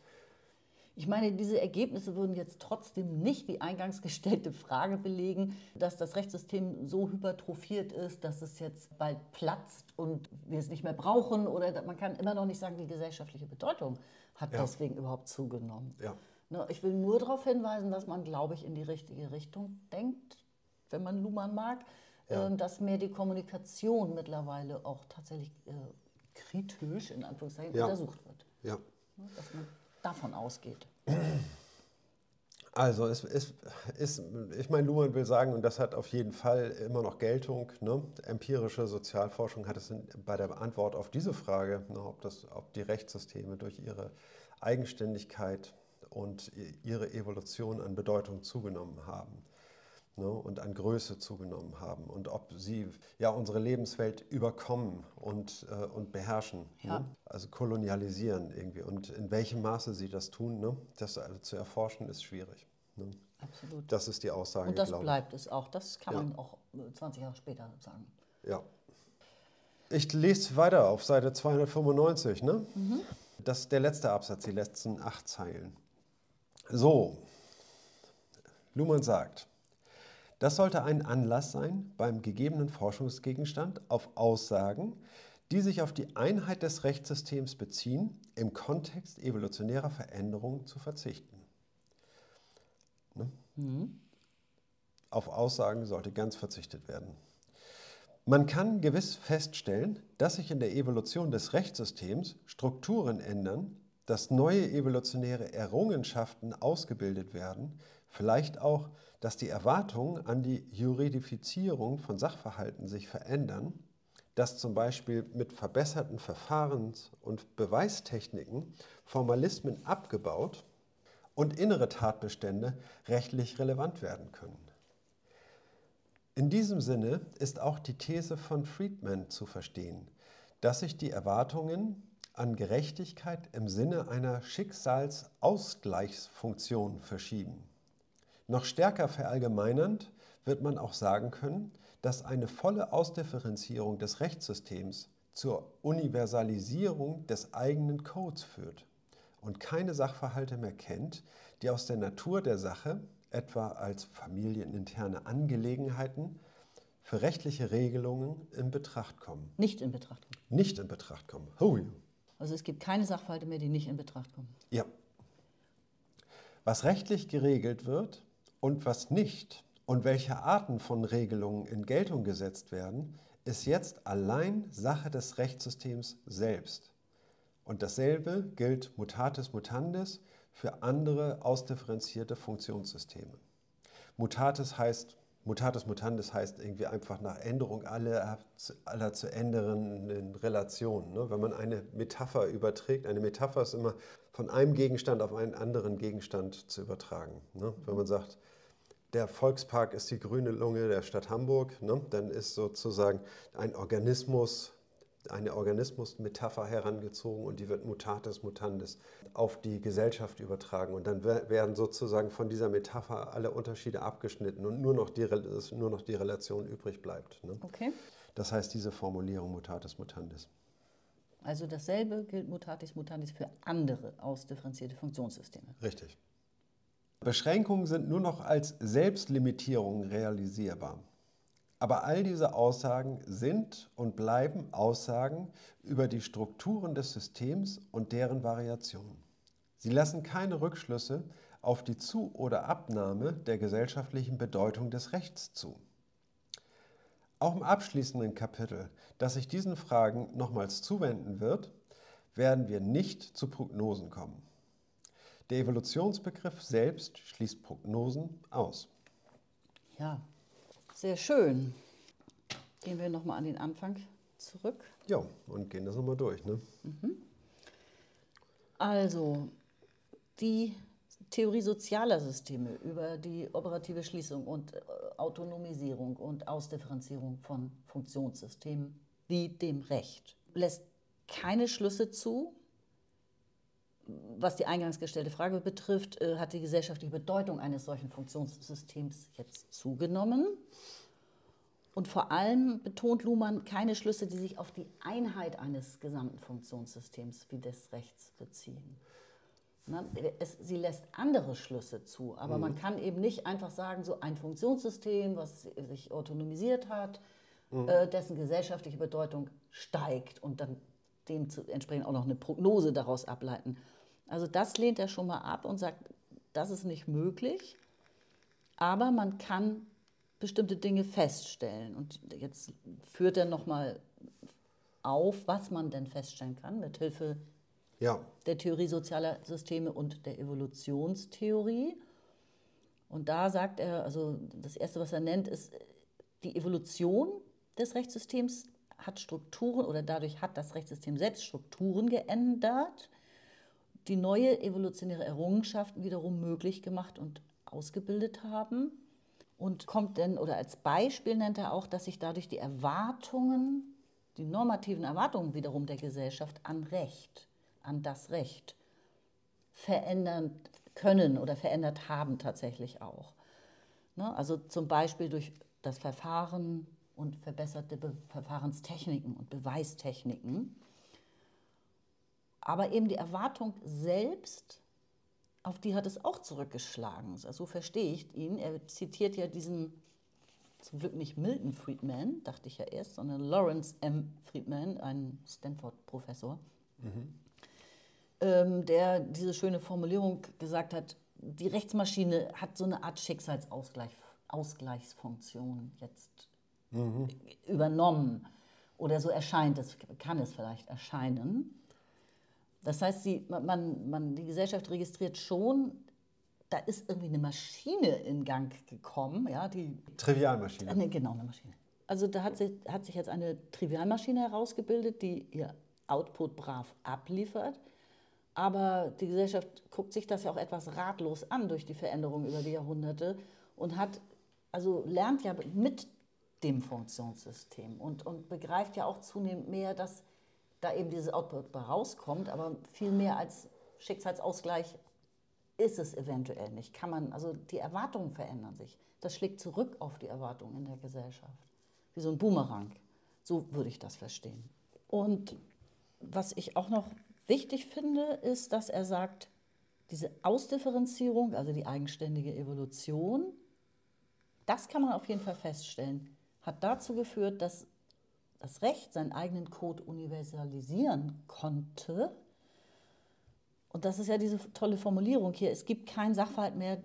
Ich meine, diese Ergebnisse würden jetzt trotzdem nicht die eingangs gestellte Frage belegen, dass das Rechtssystem so hypertrophiert ist, dass es jetzt bald platzt und wir es nicht mehr brauchen. Oder man kann immer noch nicht sagen, die gesellschaftliche Bedeutung hat ja. deswegen überhaupt zugenommen. Ja. Ne, ich will nur darauf hinweisen, dass man, glaube ich, in die richtige Richtung denkt, wenn man Luhmann mag ja. Ähm, dass mehr die Kommunikation mittlerweile auch tatsächlich äh, kritisch in Anführungszeichen untersucht wird. Ja. Dass man davon ausgeht. Also es ist, ist, ich meine, Luhmann will sagen, und das hat auf jeden Fall immer noch Geltung, ne? empirische Sozialforschung hat es bei der Antwort auf diese Frage, ne, ob, das, ob die Rechtssysteme durch ihre Eigenständigkeit und ihre Evolution an Bedeutung zugenommen haben ne, und an Größe zugenommen haben und ob sie ja unsere Lebenswelt überkommen und, äh, und beherrschen, ne? ja. ne? also kolonialisieren irgendwie. Und in welchem Maße sie das tun, ne? das also zu erforschen, ist schwierig. Ne? Absolut. Das ist die Aussage. Und das bleibt es auch. Das kann ja. man auch 20 äh, Jahre später sagen. Ja. Ich lese weiter auf Seite 295. Ne? Mhm. Das ist der letzte Absatz, die letzten acht Zeilen. So, Luhmann sagt, das sollte ein Anlass sein, beim gegebenen Forschungsgegenstand auf Aussagen, die sich auf die Einheit des Rechtssystems beziehen, im Kontext evolutionärer Veränderungen zu verzichten. Ne? Mhm. Auf Aussagen sollte ganz verzichtet werden. Man kann gewiss feststellen, dass sich in der Evolution des Rechtssystems Strukturen ändern, dass neue evolutionäre Errungenschaften ausgebildet werden, vielleicht auch dass die Erwartungen an die Juridifizierung von Sachverhalten sich verändern, dass zum Beispiel mit verbesserten Verfahrens- und Beweistechniken Formalismen abgebaut und innere Tatbestände rechtlich relevant werden können. In diesem Sinne ist auch die These von Friedman zu verstehen, dass sich die Erwartungen an Gerechtigkeit im Sinne einer Schicksalsausgleichsfunktion verschieben. Noch stärker verallgemeinernd wird man auch sagen können, dass eine volle Ausdifferenzierung des Rechtssystems zur Universalisierung des eigenen Codes führt und keine Sachverhalte mehr kennt, die aus der Natur der Sache etwa als familieninterne Angelegenheiten, für rechtliche Regelungen in Betracht kommen. Nicht in Betracht kommen. Nicht in Betracht kommen. Ja. Also es gibt keine Sachverhalte mehr, die nicht in Betracht kommen. Ja. Was rechtlich geregelt wird und was nicht und welche Arten von Regelungen in Geltung gesetzt werden, ist jetzt allein Sache des Rechtssystems selbst. Und dasselbe gilt mutatis mutandis für andere ausdifferenzierte Funktionssysteme. Mutatis heißt, mutatis mutandis heißt irgendwie einfach nach Änderung aller, aller zu ändernden Relationen. Ne? Wenn man eine Metapher überträgt, eine Metapher ist immer von einem Gegenstand auf einen anderen Gegenstand zu übertragen. Ne? Wenn man sagt, der Volkspark ist die grüne Lunge der Stadt Hamburg, ne? dann ist sozusagen ein Organismus eine Organismusmetapher herangezogen und die wird mutatis mutandis auf die Gesellschaft übertragen. Und dann werden sozusagen von dieser Metapher alle Unterschiede abgeschnitten und nur noch die, nur noch die Relation übrig bleibt. Ne? Okay. Das heißt diese Formulierung mutatis mutandis. Also dasselbe gilt mutatis mutandis für andere ausdifferenzierte Funktionssysteme. Richtig. Beschränkungen sind nur noch als Selbstlimitierungen realisierbar. Aber all diese Aussagen sind und bleiben Aussagen über die Strukturen des Systems und deren Variationen. Sie lassen keine Rückschlüsse auf die Zu- oder Abnahme der gesellschaftlichen Bedeutung des Rechts zu. Auch im abschließenden Kapitel, das sich diesen Fragen nochmals zuwenden wird, werden wir nicht zu Prognosen kommen. Der Evolutionsbegriff selbst schließt Prognosen aus. Ja, sehr schön. Gehen wir nochmal an den Anfang zurück. Ja, und gehen das nochmal durch. Ne? Mhm. Also, die Theorie sozialer Systeme über die operative Schließung und äh, Autonomisierung und Ausdifferenzierung von Funktionssystemen wie dem Recht lässt keine Schlüsse zu. Was die eingangs gestellte Frage betrifft, äh, hat die gesellschaftliche Bedeutung eines solchen Funktionssystems jetzt zugenommen. Und vor allem betont Luhmann keine Schlüsse, die sich auf die Einheit eines gesamten Funktionssystems wie des Rechts beziehen. Na, es, sie lässt andere Schlüsse zu, aber mhm. man kann eben nicht einfach sagen, so ein Funktionssystem, was sich autonomisiert hat, mhm. äh, dessen gesellschaftliche Bedeutung steigt und dann dementsprechend auch noch eine Prognose daraus ableiten. Also das lehnt er schon mal ab und sagt, das ist nicht möglich, aber man kann bestimmte Dinge feststellen. Und jetzt führt er nochmal auf, was man denn feststellen kann mit Hilfe ja. der Theorie sozialer Systeme und der Evolutionstheorie. Und da sagt er, also das Erste, was er nennt, ist, die Evolution des Rechtssystems hat Strukturen oder dadurch hat das Rechtssystem selbst Strukturen geändert, die neue evolutionäre Errungenschaften wiederum möglich gemacht und ausgebildet haben und kommt denn, oder als Beispiel nennt er auch, dass sich dadurch die Erwartungen, die normativen Erwartungen wiederum der Gesellschaft an Recht, an das Recht verändern können oder verändert haben tatsächlich auch. Ne? Also zum Beispiel durch das Verfahren und verbesserte Be Verfahrenstechniken und Beweistechniken. Aber eben die Erwartung selbst auf die hat es auch zurückgeschlagen. So verstehe ich ihn. Er zitiert ja diesen, zum Glück nicht Milton Friedman, dachte ich ja erst, sondern Lawrence M. Friedman, ein Stanford-Professor, mhm. der diese schöne Formulierung gesagt hat, die Rechtsmaschine hat so eine Art Schicksalsausgleichsfunktion jetzt mhm. übernommen. Oder so erscheint es, kann es vielleicht erscheinen. Das heißt, sie, man, man, die Gesellschaft registriert schon, da ist irgendwie eine Maschine in Gang gekommen. Ja, die, Trivialmaschine. Äh, genau, eine Maschine. Also da hat sich, hat sich jetzt eine Trivialmaschine herausgebildet, die ihr Output brav abliefert. Aber die Gesellschaft guckt sich das ja auch etwas ratlos an durch die Veränderungen über die Jahrhunderte und hat, also lernt ja mit dem Funktionssystem und, und begreift ja auch zunehmend mehr, dass da eben dieses Output rauskommt, aber viel mehr als Schicksalsausgleich ist es eventuell nicht. Kann man, also die Erwartungen verändern sich. Das schlägt zurück auf die Erwartungen in der Gesellschaft. Wie so ein Boomerang. So würde ich das verstehen. Und was ich auch noch wichtig finde, ist, dass er sagt, diese Ausdifferenzierung, also die eigenständige Evolution, das kann man auf jeden Fall feststellen, hat dazu geführt, dass das Recht seinen eigenen Code universalisieren konnte. Und das ist ja diese tolle Formulierung hier, es gibt keinen Sachverhalt mehr,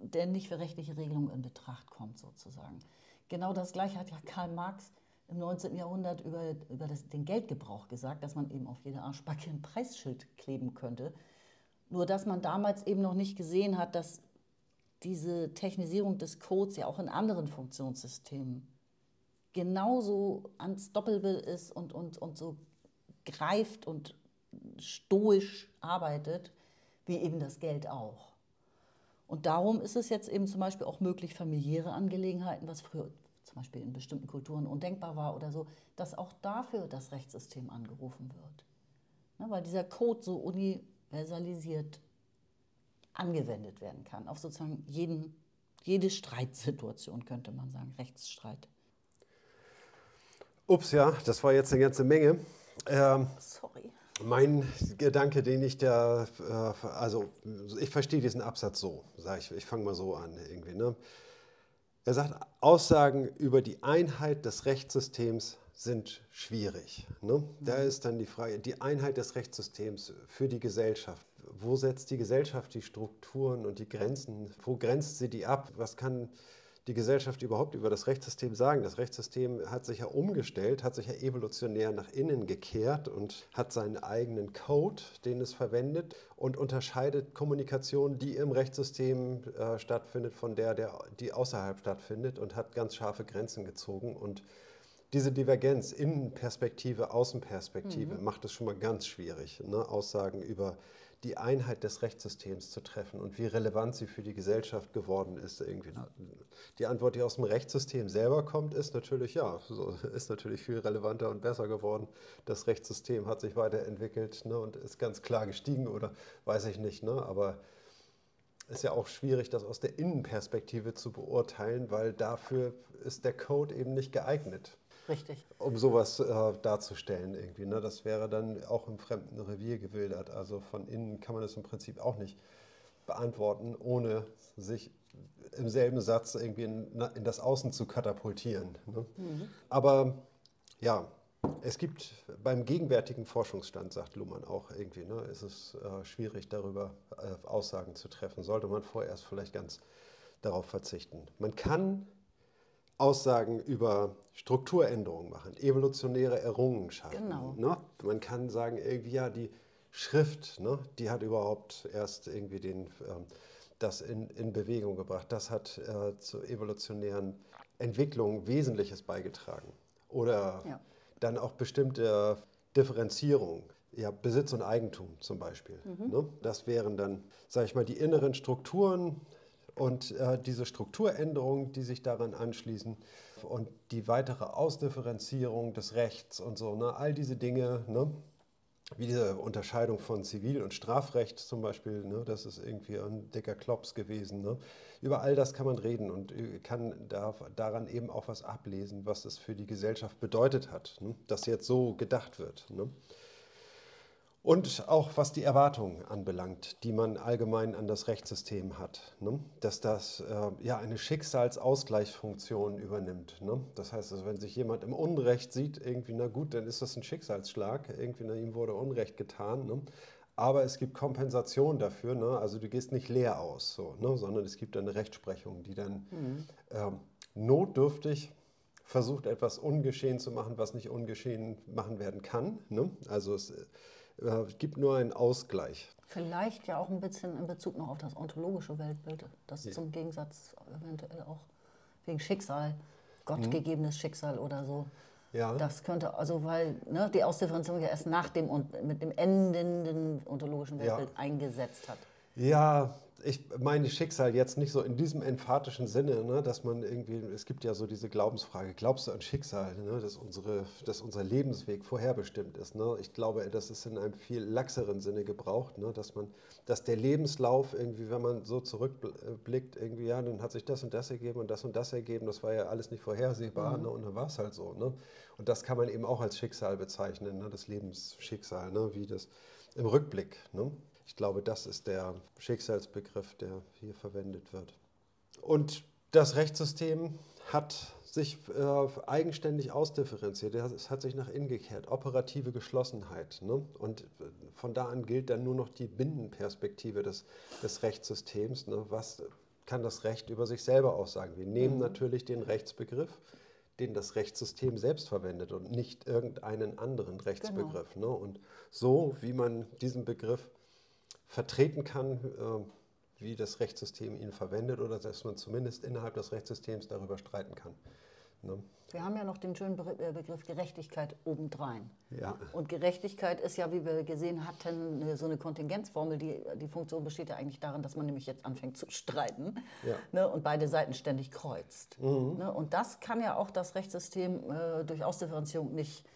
der nicht für rechtliche Regelungen in Betracht kommt, sozusagen. Genau das Gleiche hat ja Karl Marx im 19. Jahrhundert über, über das, den Geldgebrauch gesagt, dass man eben auf jede Arschbacke ein Preisschild kleben könnte. Nur dass man damals eben noch nicht gesehen hat, dass diese Technisierung des Codes ja auch in anderen Funktionssystemen genauso unstoppable ist und, und, und so greift und stoisch arbeitet, wie eben das Geld auch. Und darum ist es jetzt eben zum Beispiel auch möglich, familiäre Angelegenheiten, was früher zum Beispiel in bestimmten Kulturen undenkbar war oder so, dass auch dafür das Rechtssystem angerufen wird. Ne, weil dieser Code so universalisiert angewendet werden kann, auf sozusagen jeden, jede Streitsituation, könnte man sagen, Rechtsstreit. Ups, ja, das war jetzt eine ganze Menge. Ähm, Sorry. Mein Gedanke, den ich da, äh, also ich verstehe diesen Absatz so, sage ich, ich fange mal so an irgendwie. Ne? Er sagt, Aussagen über die Einheit des Rechtssystems sind schwierig. Ne? Da mhm. ist dann die Frage, die Einheit des Rechtssystems für die Gesellschaft. Wo setzt die Gesellschaft die Strukturen und die Grenzen? Wo grenzt sie die ab? Was kann die Gesellschaft überhaupt über das Rechtssystem sagen? Das Rechtssystem hat sich ja umgestellt, hat sich ja evolutionär nach innen gekehrt und hat seinen eigenen Code, den es verwendet und unterscheidet Kommunikation, die im Rechtssystem äh, stattfindet, von der, der, die außerhalb stattfindet und hat ganz scharfe Grenzen gezogen. Und diese Divergenz, Innenperspektive, Außenperspektive, mhm. macht es schon mal ganz schwierig, ne? Aussagen über die Einheit des Rechtssystems zu treffen und wie relevant sie für die Gesellschaft geworden ist. Irgendwie. Die Antwort, die aus dem Rechtssystem selber kommt, ist natürlich ja, so, ist natürlich viel relevanter und besser geworden. Das Rechtssystem hat sich weiterentwickelt ne, und ist ganz klar gestiegen oder weiß ich nicht. Ne, aber ist ja auch schwierig, das aus der Innenperspektive zu beurteilen, weil dafür ist der Code eben nicht geeignet. Richtig. Um sowas äh, darzustellen irgendwie. Ne? Das wäre dann auch im fremden Revier gewildert. Also von innen kann man das im Prinzip auch nicht beantworten, ohne sich im selben Satz irgendwie in, in das Außen zu katapultieren. Ne? Mhm. Aber ja, es gibt beim gegenwärtigen Forschungsstand, sagt Luhmann auch irgendwie, ne, ist es äh, schwierig, darüber äh, Aussagen zu treffen. Sollte man vorerst vielleicht ganz darauf verzichten. Man kann Aussagen über Strukturänderungen machen, evolutionäre Errungenschaften. Genau. Ne? Man kann sagen, irgendwie, ja, die Schrift, ne, die hat überhaupt erst irgendwie den, ähm, das in, in Bewegung gebracht. Das hat äh, zur evolutionären Entwicklung Wesentliches beigetragen. Oder ja. dann auch bestimmte Differenzierung. Ja, Besitz und Eigentum zum Beispiel. Mhm. Ne? Das wären dann, sage ich mal, die inneren Strukturen, und äh, diese Strukturänderungen, die sich daran anschließen und die weitere Ausdifferenzierung des Rechts und so, ne, all diese Dinge, ne, wie diese Unterscheidung von Zivil- und Strafrecht zum Beispiel, ne, das ist irgendwie ein dicker Klops gewesen. Ne. Über all das kann man reden und äh, kann da, daran eben auch was ablesen, was es für die Gesellschaft bedeutet hat, ne, dass jetzt so gedacht wird. Ne. Und auch was die Erwartungen anbelangt, die man allgemein an das Rechtssystem hat, ne? dass das äh, ja eine Schicksalsausgleichsfunktion übernimmt. Ne? Das heißt, also, wenn sich jemand im Unrecht sieht, irgendwie, na gut, dann ist das ein Schicksalsschlag, irgendwie, na, ihm wurde Unrecht getan. Ne? Aber es gibt Kompensation dafür, ne? also du gehst nicht leer aus, so, ne? sondern es gibt eine Rechtsprechung, die dann mhm. ähm, notdürftig versucht, etwas ungeschehen zu machen, was nicht ungeschehen machen werden kann. Ne? Also es es gibt nur einen Ausgleich. Vielleicht ja auch ein bisschen in Bezug noch auf das ontologische Weltbild, das ja. zum Gegensatz eventuell auch wegen Schicksal, gottgegebenes mhm. Schicksal oder so. Ja. Das könnte, also weil ne, die Ausdifferenzierung ja erst nach dem und mit dem endenden ontologischen Weltbild ja. eingesetzt hat. Ja, ich meine Schicksal jetzt nicht so in diesem emphatischen Sinne, ne, dass man irgendwie, es gibt ja so diese Glaubensfrage, glaubst du an Schicksal, ne, dass, unsere, dass unser Lebensweg vorherbestimmt ist. Ne? Ich glaube, das ist in einem viel laxeren Sinne gebraucht, ne, dass man, dass der Lebenslauf irgendwie, wenn man so zurückblickt, irgendwie, ja, dann hat sich das und das ergeben und das und das ergeben, das war ja alles nicht vorhersehbar mhm. ne, und dann war es halt so. Ne? Und das kann man eben auch als Schicksal bezeichnen, ne, das Lebensschicksal, ne, wie das im Rückblick. Ne? Ich glaube, das ist der Schicksalsbegriff, der hier verwendet wird. Und das Rechtssystem hat sich äh, eigenständig ausdifferenziert. Es hat sich nach innen gekehrt. Operative Geschlossenheit. Ne? Und äh, von da an gilt dann nur noch die Binnenperspektive des, des Rechtssystems. Ne? Was kann das Recht über sich selber aussagen? Wir nehmen mhm. natürlich den Rechtsbegriff, den das Rechtssystem selbst verwendet und nicht irgendeinen anderen Rechtsbegriff. Genau. Ne? Und so, wie man diesen Begriff vertreten kann, äh, wie das Rechtssystem ihn verwendet oder dass man zumindest innerhalb des Rechtssystems darüber streiten kann. Ne? Wir haben ja noch den schönen äh, Begriff Gerechtigkeit obendrein. Ja. Und Gerechtigkeit ist ja, wie wir gesehen hatten, so eine Kontingenzformel. Die, die Funktion besteht ja eigentlich darin, dass man nämlich jetzt anfängt zu streiten ja. ne, und beide Seiten ständig kreuzt. Mhm. Ne, und das kann ja auch das Rechtssystem äh, durch Ausdifferenzierung nicht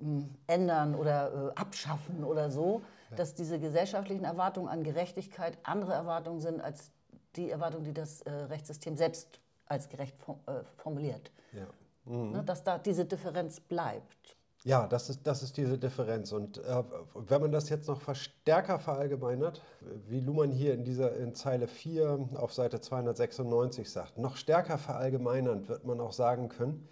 mh, hm, ändern oder äh, abschaffen oder so dass diese gesellschaftlichen Erwartungen an Gerechtigkeit andere Erwartungen sind als die Erwartungen, die das äh, Rechtssystem selbst als gerecht äh, formuliert. Ja. Mhm. Ne, dass da diese Differenz bleibt. Ja, das ist, das ist diese Differenz. Und äh, wenn man das jetzt noch stärker verallgemeinert, wie Luhmann hier in dieser in Zeile 4 auf Seite 296 sagt, noch stärker verallgemeinernd wird man auch sagen können,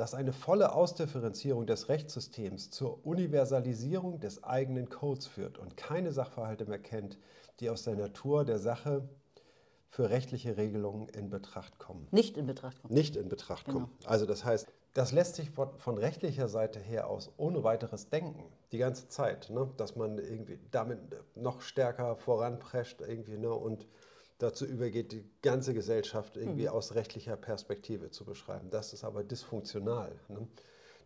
dass eine volle Ausdifferenzierung des Rechtssystems zur Universalisierung des eigenen Codes führt und keine Sachverhalte mehr kennt, die aus der Natur der Sache für rechtliche Regelungen in Betracht kommen. Nicht in Betracht kommen. Nicht in Betracht genau. kommen. Also das heißt, das lässt sich von, von, rechtlicher Seite her aus ohne weiteres denken, die ganze Zeit, ne? dass man irgendwie damit noch stärker voranprescht irgendwie, ne? und dazu übergeht, die ganze Gesellschaft irgendwie mhm. aus rechtlicher Perspektive zu beschreiben. Das ist aber dysfunktional. Ne?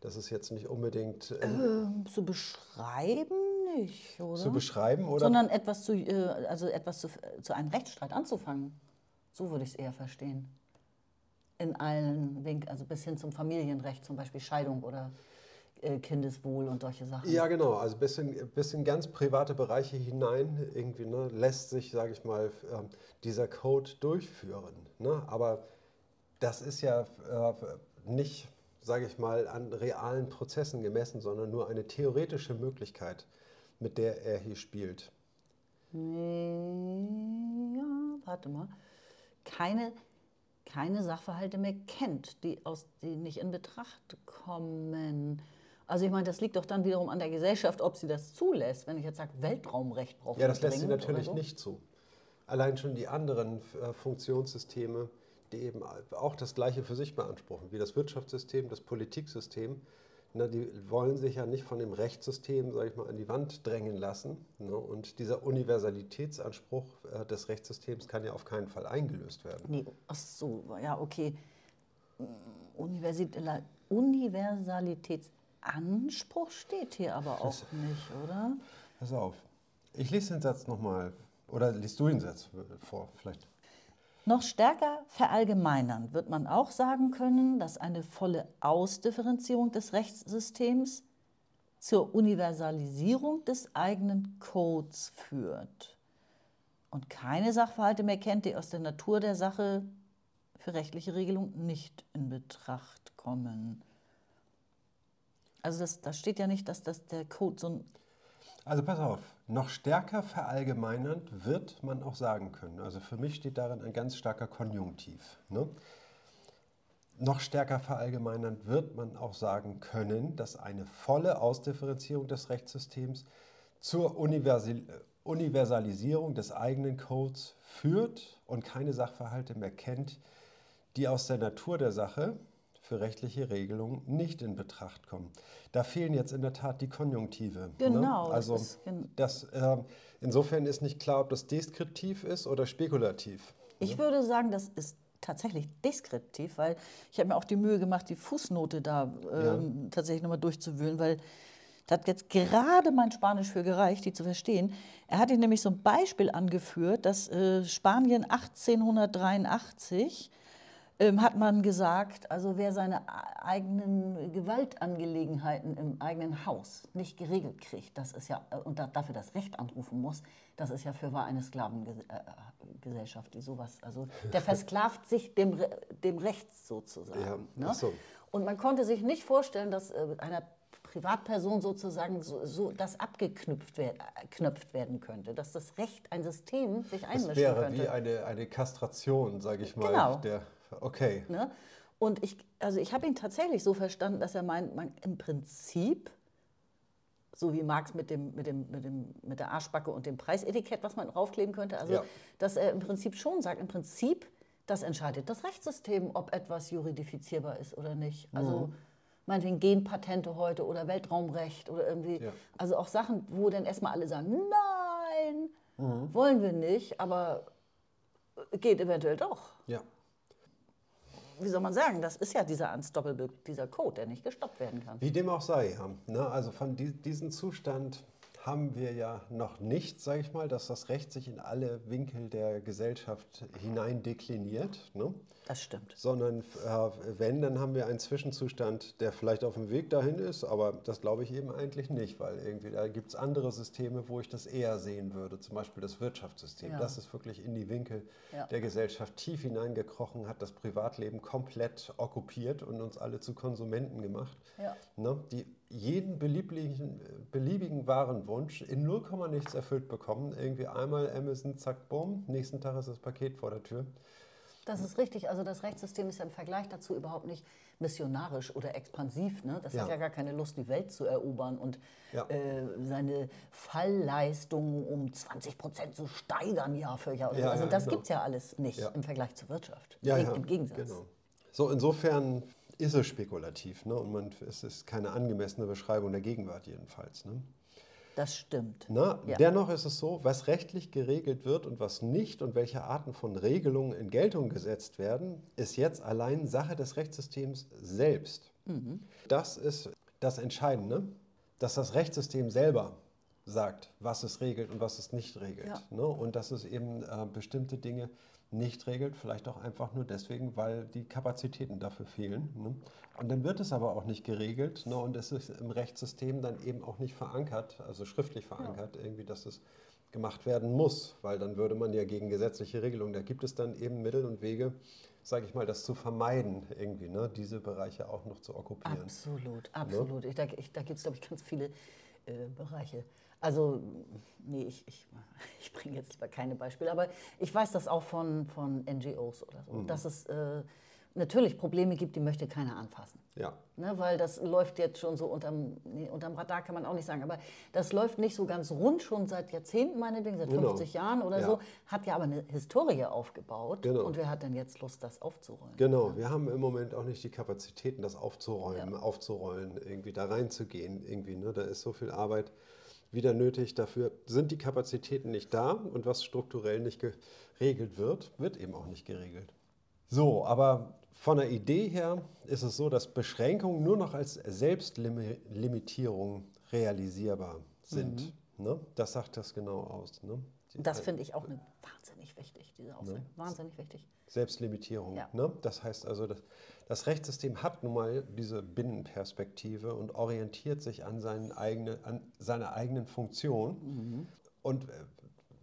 Das ist jetzt nicht unbedingt. Äh, ähm, zu beschreiben nicht, oder? Zu beschreiben oder? Sondern etwas zu, äh, also etwas zu, zu einem Rechtsstreit anzufangen. So würde ich es eher verstehen. In allen Winkeln, also bis hin zum Familienrecht, zum Beispiel Scheidung oder Kindeswohl und solche Sachen. Ja, genau. Also bis in, bis in ganz private Bereiche hinein irgendwie ne, lässt sich, sage ich mal, äh, dieser Code durchführen. Ne? Aber das ist ja äh, nicht, sage ich mal, an realen Prozessen gemessen, sondern nur eine theoretische Möglichkeit, mit der er hier spielt. Ja, warte mal. Keine, keine Sachverhalte mehr kennt, die, aus, die nicht in Betracht kommen. Also ich meine, das liegt doch dann wiederum an der Gesellschaft, ob sie das zulässt. Wenn ich jetzt sage, Weltraumrecht braucht Ja, das lässt sie natürlich so. nicht zu. Allein schon die anderen äh, Funktionssysteme, die eben auch das Gleiche für sich beanspruchen, wie das Wirtschaftssystem, das Politiksystem, na, die wollen sich ja nicht von dem Rechtssystem, sage ich mal, an die Wand drängen lassen. Ne? Und dieser Universalitätsanspruch äh, des Rechtssystems kann ja auf keinen Fall eingelöst werden. Nee, ach so, ja, okay. Universalitätsanspruch. Anspruch steht hier aber auch das, nicht, oder? Pass auf. Ich lese den Satz nochmal. Oder liest du den Satz vor, vielleicht? Noch stärker verallgemeinern wird man auch sagen können, dass eine volle Ausdifferenzierung des Rechtssystems zur Universalisierung des eigenen Codes führt und keine Sachverhalte mehr kennt, die aus der Natur der Sache für rechtliche Regelung nicht in Betracht kommen. Also das, das steht ja nicht, dass das der Code so ein... Also pass auf, noch stärker verallgemeinernd wird man auch sagen können. Also für mich steht darin ein ganz starker Konjunktiv. Ne? Noch stärker verallgemeinernd wird man auch sagen können, dass eine volle Ausdifferenzierung des Rechtssystems zur Universalisierung des eigenen Codes führt und keine Sachverhalte mehr kennt, die aus der Natur der Sache, für rechtliche Regelungen nicht in Betracht kommen. Da fehlen jetzt in der Tat die Konjunktive. Ne? Genau. Ne? Also das das, äh, insofern ist nicht klar, ob das deskriptiv ist oder spekulativ. Ich ne? würde sagen, das ist tatsächlich deskriptiv, weil ich habe mir auch die Mühe gemacht, die Fußnote da ähm, ja. tatsächlich nochmal durchzuwühlen, weil Das hat jetzt gerade mein Spanisch für gereicht, die zu verstehen. Er hatte nämlich so ein Beispiel angeführt, dass äh, Spanien 1883 ähm, hat man gesagt, also wer seine eigenen Gewaltangelegenheiten im eigenen Haus nicht geregelt kriegt, das ist ja, äh, und dafür das Recht anrufen muss, das ist ja für wahr eine Sklavengesellschaft, die sowas, also der versklavt sich dem, dem Recht sozusagen. Ja, ne? so. Und man konnte sich nicht vorstellen, dass äh, einer Privatperson sozusagen so, so das abgeknüpft werd, äh, werden könnte, dass das Recht ein System sich einmischen könnte. Das wäre wie eine, eine Kastration, sage ich mal, genau. der Okay. Ne? Und ich, also ich habe ihn tatsächlich so verstanden, dass er meint, man im Prinzip, so wie Marx mit, dem, mit, dem, mit, dem, mit der Arschbacke und dem Preisetikett, was man draufkleben könnte, also ja. dass er im Prinzip schon sagt, im Prinzip, das entscheidet das Rechtssystem, ob etwas juridifizierbar ist oder nicht. Also mhm. meinetwegen Genpatente heute oder Weltraumrecht oder irgendwie, ja. also auch Sachen, wo dann erstmal alle sagen, nein, mhm. wollen wir nicht, aber geht eventuell doch. Ja wie soll man sagen, das ist ja dieser Unstoppable, dieser Code, der nicht gestoppt werden kann. Wie dem auch sei. Ja. Ne? Also von die, diesem Zustand haben wir ja noch nicht, sage ich mal, dass das Recht sich in alle Winkel der Gesellschaft hinein dekliniert. Ne? Das stimmt. Sondern äh, wenn, dann haben wir einen Zwischenzustand, der vielleicht auf dem Weg dahin ist, aber das glaube ich eben eigentlich nicht, weil irgendwie da gibt es andere Systeme, wo ich das eher sehen würde. Zum Beispiel das Wirtschaftssystem. Ja. Das ist wirklich in die Winkel ja. der Gesellschaft tief hineingekrochen, hat das Privatleben komplett okkupiert und uns alle zu Konsumenten gemacht. Ja. Ne? Die jeden beliebigen, beliebigen Warenwunsch in 0, nichts erfüllt bekommen. Irgendwie einmal Amazon, zack, bumm, nächsten Tag ist das Paket vor der Tür. Das ist richtig. Also das Rechtssystem ist ja im Vergleich dazu überhaupt nicht missionarisch oder expansiv. Ne? Das ja. hat ja gar keine Lust, die Welt zu erobern und ja. äh, seine Fallleistungen um 20 Prozent zu steigern Jahr für Jahr. Ja, also das genau. gibt es ja alles nicht im Vergleich zur Wirtschaft. Ja, Im, Im Gegensatz. Genau. So, insofern ist es spekulativ ne? und man, es ist keine angemessene Beschreibung der Gegenwart jedenfalls. Ne? Das stimmt. Na, ja. Dennoch ist es so, was rechtlich geregelt wird und was nicht und welche Arten von Regelungen in Geltung gesetzt werden, ist jetzt allein Sache des Rechtssystems selbst. Mhm. Das ist das Entscheidende, dass das Rechtssystem selber sagt, was es regelt und was es nicht regelt. Ja. Ne? Und dass es eben äh, bestimmte Dinge nicht regelt, vielleicht auch einfach nur deswegen, weil die Kapazitäten dafür fehlen. Ne? Und dann wird es aber auch nicht geregelt ne? und es ist im Rechtssystem dann eben auch nicht verankert, also schriftlich verankert, ja. irgendwie, dass es gemacht werden muss, weil dann würde man ja gegen gesetzliche Regelungen, da gibt es dann eben Mittel und Wege, sage ich mal, das zu vermeiden, irgendwie, ne? diese Bereiche auch noch zu okkupieren. Absolut, absolut. Ne? Ich, da, ich, da gibt es, glaube ich, ganz viele äh, Bereiche. Also, nee, ich, ich, ich bringe jetzt lieber keine Beispiele, aber ich weiß das auch von, von NGOs oder so, mhm. dass es äh, natürlich Probleme gibt, die möchte keiner anfassen. Ja. Ne, weil das läuft jetzt schon so unterm, nee, unterm Radar, kann man auch nicht sagen, aber das läuft nicht so ganz rund, schon seit Jahrzehnten meinetwegen, seit genau. 50 Jahren oder ja. so, hat ja aber eine Historie aufgebaut. Genau. Und wer hat denn jetzt Lust, das aufzuräumen? Genau, ja? wir haben im Moment auch nicht die Kapazitäten, das aufzuräumen, aufzurollen, irgendwie da reinzugehen. Irgendwie, ne? Da ist so viel Arbeit wieder nötig. Dafür sind die Kapazitäten nicht da und was strukturell nicht geregelt wird, wird eben auch nicht geregelt. So, aber von der Idee her ist es so, dass Beschränkungen nur noch als Selbstlimitierung realisierbar sind. Mhm. Ne? Das sagt das genau aus. Ne? Das finde ich auch eine wahnsinnig wichtig, diese Aussage. Ne? Wahnsinnig wichtig. Selbstlimitierung. Ja. Ne? Das heißt also, das, das Rechtssystem hat nun mal diese Binnenperspektive und orientiert sich an, seinen eigene, an seiner eigenen Funktion. Mhm. Und äh,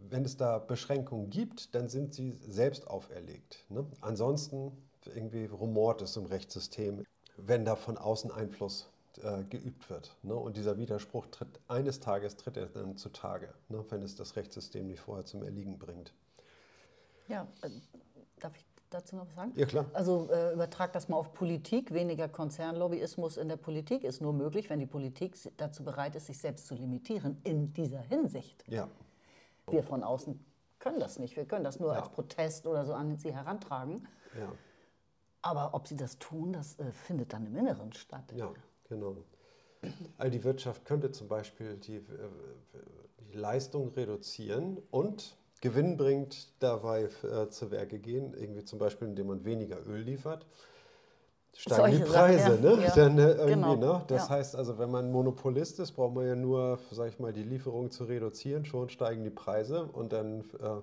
wenn es da Beschränkungen gibt, dann sind sie selbst auferlegt. Ne? Ansonsten irgendwie rumort es im Rechtssystem, wenn da von außen Einfluss äh, geübt wird. Ne? Und dieser Widerspruch tritt eines Tages tritt er dann zutage, ne? wenn es das Rechtssystem nicht vorher zum Erliegen bringt. Ja, äh, darf ich dazu noch was sagen? Ja, klar. Also äh, übertrag das mal auf Politik. Weniger Konzernlobbyismus in der Politik ist nur möglich, wenn die Politik dazu bereit ist, sich selbst zu limitieren in dieser Hinsicht. Ja. Wir von außen können das nicht. Wir können das nur ja. als Protest oder so an sie herantragen. Ja. Aber ob sie das tun, das äh, findet dann im Inneren statt. Ja, genau. All die Wirtschaft könnte zum Beispiel die, äh, die Leistung reduzieren und gewinnbringend dabei äh, zu Werke gehen, irgendwie zum Beispiel, indem man weniger Öl liefert. steigen die Preise. Sachen, ja. Ne? Ja. Dann, äh, irgendwie, Genau. ne? Das Ja. heißt also, wenn man Monopolist ist, braucht man ja nur, sag ich mal, die Lieferung zu reduzieren, schon steigen die Preise und dann, äh,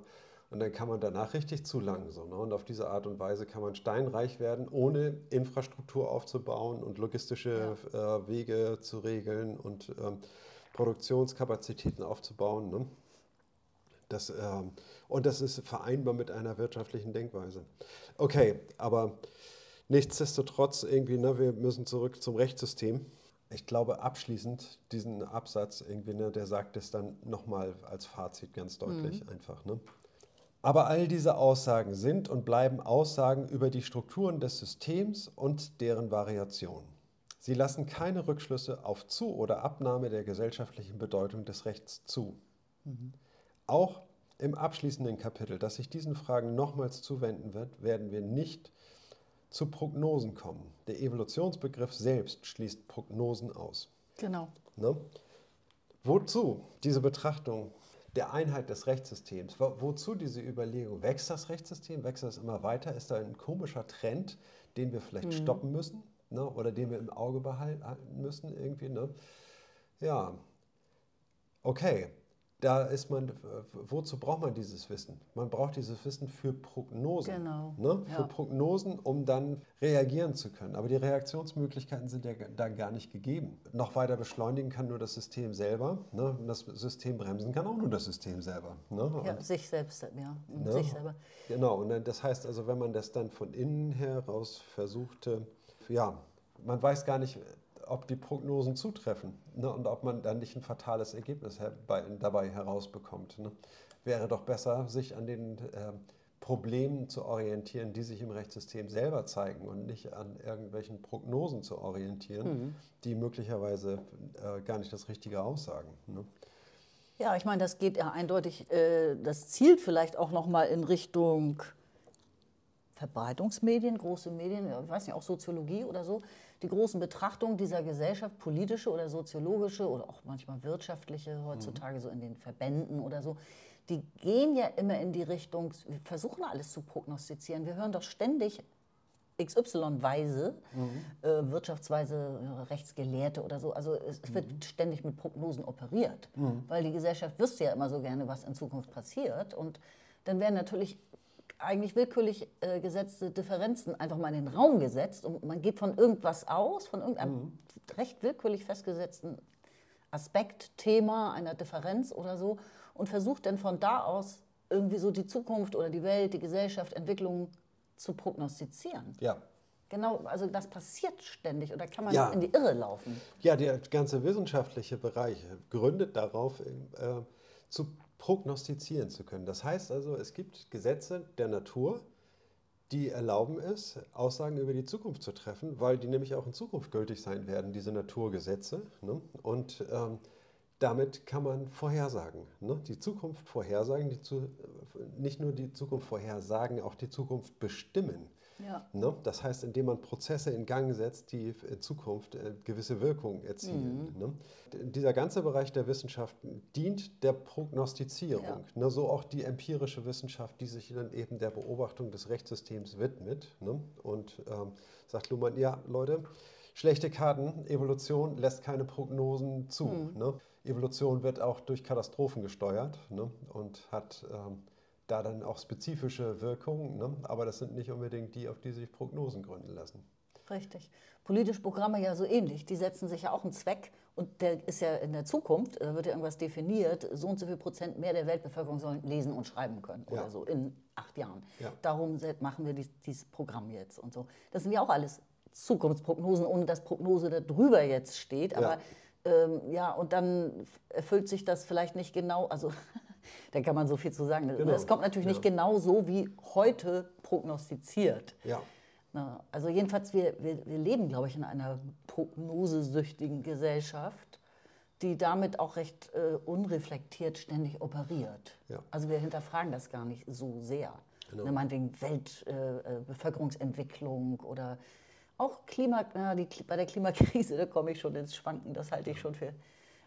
und dann kann man danach richtig zulangen. So, ne? Und auf diese Art und Weise kann man steinreich werden, ohne Infrastruktur aufzubauen und logistische äh, Wege zu regeln und ähm, Produktionskapazitäten aufzubauen. Ne? Das, ähm, und das ist vereinbar mit einer wirtschaftlichen Denkweise. Okay, aber nichtsdestotrotz irgendwie, ne, wir müssen zurück zum Rechtssystem. Ich glaube abschließend diesen Absatz irgendwie, ne, der sagt es dann nochmal als Fazit ganz deutlich einfach. Ne? Aber all diese Aussagen sind und bleiben Aussagen über die Strukturen des Systems und deren Variationen. Sie lassen keine Rückschlüsse auf Zu- oder Abnahme der gesellschaftlichen Bedeutung des Rechts zu. Auch im abschließenden Kapitel, das sich diesen Fragen nochmals zuwenden wird, werden wir nicht zu Prognosen kommen. Der Evolutionsbegriff selbst schließt Prognosen aus. Genau. Ne? Wozu diese Betrachtung der Einheit des Rechtssystems? Wo, wozu diese Überlegung? Wächst das Rechtssystem? Wächst das immer weiter? Ist da ein komischer Trend, den wir vielleicht stoppen müssen? Ne? Oder den wir im Auge behalten müssen irgendwie? Ne? Ja, okay. Da ist man, wozu braucht man dieses Wissen? Man braucht dieses Wissen für Prognosen. Genau, Ne? Für ja. Prognosen, um dann reagieren zu können. Aber die Reaktionsmöglichkeiten sind ja da gar nicht gegeben. Noch weiter beschleunigen kann nur das System selber. Ne? Und das System bremsen kann auch nur das System selber. Ne? Ja, sich selbst, ja. Ne? Sich selber. Genau, und dann, das heißt also, wenn man das dann von innen heraus versuchte, ja, man weiß gar nicht, ob die Prognosen zutreffen ne, und ob man dann nicht ein fatales Ergebnis herbei, dabei herausbekommt. Ne. Wäre doch besser, sich an den äh, Problemen zu orientieren, die sich im Rechtssystem selber zeigen und nicht an irgendwelchen Prognosen zu orientieren, die möglicherweise äh, gar nicht das Richtige aussagen. Ne. Ja, ich meine, das geht ja eindeutig, äh, das zielt vielleicht auch nochmal in Richtung Verbreitungsmedien, große Medien, ich weiß nicht, auch Soziologie oder so, die großen Betrachtungen dieser Gesellschaft, politische oder soziologische oder auch manchmal wirtschaftliche, heutzutage so in den Verbänden oder so, die gehen ja immer in die Richtung, wir versuchen alles zu prognostizieren. Wir hören doch ständig XY-Weise, äh, Wirtschaftsweise, Rechtsgelehrte oder so. Also es, es wird ständig mit Prognosen operiert, weil die Gesellschaft wüsste ja immer so gerne, was in Zukunft passiert. Und dann werden natürlich eigentlich willkürlich äh, gesetzte Differenzen einfach mal in den Raum gesetzt und man geht von irgendwas aus, von irgendeinem recht willkürlich festgesetzten Aspekt, Thema einer Differenz oder so und versucht dann von da aus irgendwie so die Zukunft oder die Welt, die Gesellschaft, Entwicklung zu prognostizieren. Ja, Genau, also das passiert ständig oder kann man Ja. in die Irre laufen. Ja, der ganze wissenschaftliche Bereich gründet darauf, äh, zu prognostizieren zu können. Das heißt also, es gibt Gesetze der Natur, die erlauben es, Aussagen über die Zukunft zu treffen, weil die nämlich auch in Zukunft gültig sein werden, diese Naturgesetze. Ne? Und ähm, damit kann man vorhersagen. Ne? Die Zukunft vorhersagen, die zu, nicht nur die Zukunft vorhersagen, auch die Zukunft bestimmen. Ja. Ne? Das heißt, indem man Prozesse in Gang setzt, die in Zukunft äh, gewisse Wirkung erzielen. Ne? D- Dieser ganze Bereich der Wissenschaften dient der Prognostizierung. Ne? So auch die empirische Wissenschaft, die sich dann eben der Beobachtung des Rechtssystems widmet. Ne? Und ähm, sagt Luhmann, ja, Leute, schlechte Karten, Evolution lässt keine Prognosen zu. Ne? Evolution wird auch durch Katastrophen gesteuert ne? und hat ähm, da dann auch spezifische Wirkungen, ne? aber das sind nicht unbedingt die, auf die sich Prognosen gründen lassen. Richtig. Politische Programme ja so ähnlich. Die setzen sich ja auch einen Zweck und der ist ja in der Zukunft, da wird ja irgendwas definiert, so und so viel Prozent mehr der Weltbevölkerung sollen lesen und schreiben können Ja. oder so in acht Jahren. Ja. Darum machen wir dies, dieses Programm jetzt und so. Das sind ja auch alles Zukunftsprognosen, ohne dass Prognose da drüber jetzt steht. Aber ähm, ja, und dann erfüllt sich das vielleicht nicht genau, also da kann man so viel zu sagen. Genau. Es kommt natürlich nicht Ja. genau so wie heute prognostiziert. Ja, Na, also jedenfalls, wir, wir, wir leben, glaube ich, in einer prognosesüchtigen Gesellschaft, die damit auch recht äh, unreflektiert ständig operiert. Ja. Also wir hinterfragen das gar nicht so sehr. Genau. Ne, meinetwegen Welt, äh, äh, oder auch Klima, na, die, bei der Klimakrise, da komme ich schon ins Schwanken, das halte ich schon für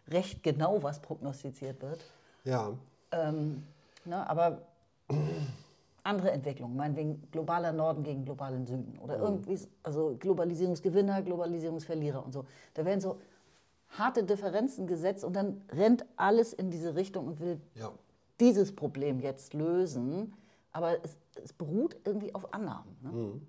recht genau, was prognostiziert wird. ja, Ähm, ne, aber andere Entwicklungen, meinetwegen globaler Norden gegen globalen Süden oder irgendwie, also Globalisierungsgewinner, Globalisierungsverlierer und so. Da werden so harte Differenzen gesetzt und dann rennt alles in diese Richtung und will Ja. dieses Problem jetzt lösen. Aber es, es beruht irgendwie auf Annahmen. Ne?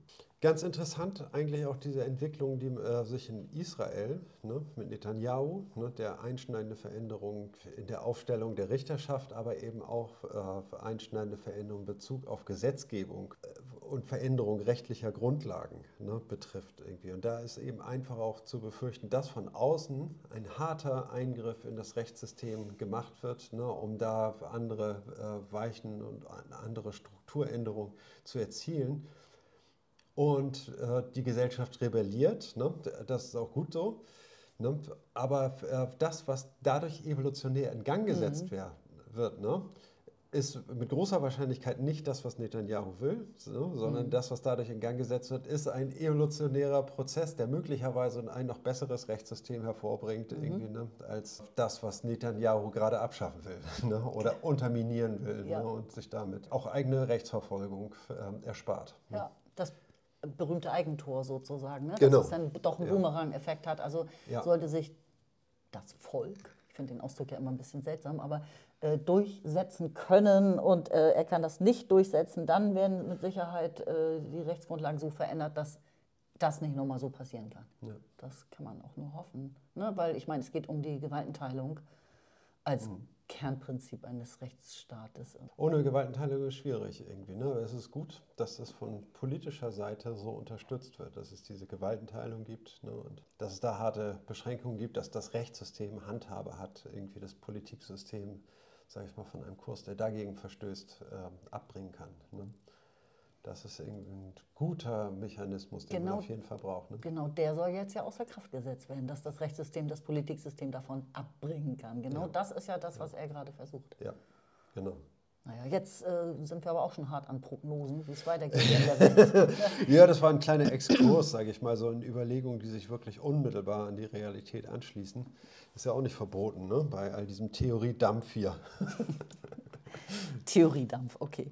Ganz interessant eigentlich auch diese Entwicklung, die äh, sich in Israel ne, mit Netanyahu, ne, der einschneidende Veränderung in der Aufstellung der Richterschaft, aber eben auch äh, einschneidende Veränderung in Bezug auf Gesetzgebung äh, und Veränderung rechtlicher Grundlagen ne, betrifft irgendwie. Und da ist eben einfach auch zu befürchten, dass von außen ein harter Eingriff in das Rechtssystem gemacht wird, ne, um da andere äh, Weichen und andere Strukturänderungen zu erzielen und äh, die Gesellschaft rebelliert. Ne? Das ist auch gut so. Ne? Aber äh, das, was dadurch evolutionär in Gang gesetzt wer- wird, ne? ist mit großer Wahrscheinlichkeit nicht das, was Netanyahu will, so, sondern das, was dadurch in Gang gesetzt wird, ist ein evolutionärer Prozess, der möglicherweise ein noch besseres Rechtssystem hervorbringt, irgendwie, ne? als das, was Netanyahu gerade abschaffen will ne? oder unterminieren will Ja. ne? und sich damit auch eigene Rechtsverfolgung ähm, erspart. ne? Ja, das berühmte Eigentor sozusagen, ne? Genau. dass es dann doch einen. Boomerang-Effekt hat. Also Ja. sollte sich das Volk, ich finde den Ausdruck ja immer ein bisschen seltsam, aber äh, durchsetzen können und äh, er kann das nicht durchsetzen, dann werden mit Sicherheit äh, die Rechtsgrundlagen so verändert, dass das nicht nochmal so passieren kann. Ja. Das kann man auch nur hoffen, ne? weil ich meine, es geht um die Gewaltenteilung als Mhm. Kernprinzip eines Rechtsstaates. Ohne Gewaltenteilung ist schwierig irgendwie. Ne? Aber es ist gut, dass das von politischer Seite so unterstützt wird, dass es diese Gewaltenteilung gibt ne? und dass es da harte Beschränkungen gibt, dass das Rechtssystem Handhabe hat, irgendwie das Politiksystem, sage ich mal, von einem Kurs, der dagegen verstößt, äh, abbringen kann. Ne? Das ist ein guter Mechanismus, den Genau. man auf jeden Fall braucht. Ne? Genau, der soll jetzt ja außer Kraft gesetzt werden, dass das Rechtssystem das Politiksystem davon abbringen kann. Genau Ja. das ist ja das, was er gerade versucht. Ja, genau. Naja, jetzt äh, sind wir aber auch schon hart an Prognosen, wie es weitergeht in der Welt. Ja, das war ein kleiner Exkurs, sage ich mal, so in Überlegungen, die sich wirklich unmittelbar an die Realität anschließen. Ist ja auch nicht verboten, ne? bei all diesem Theoriedampf hier. Theoriedampf, okay.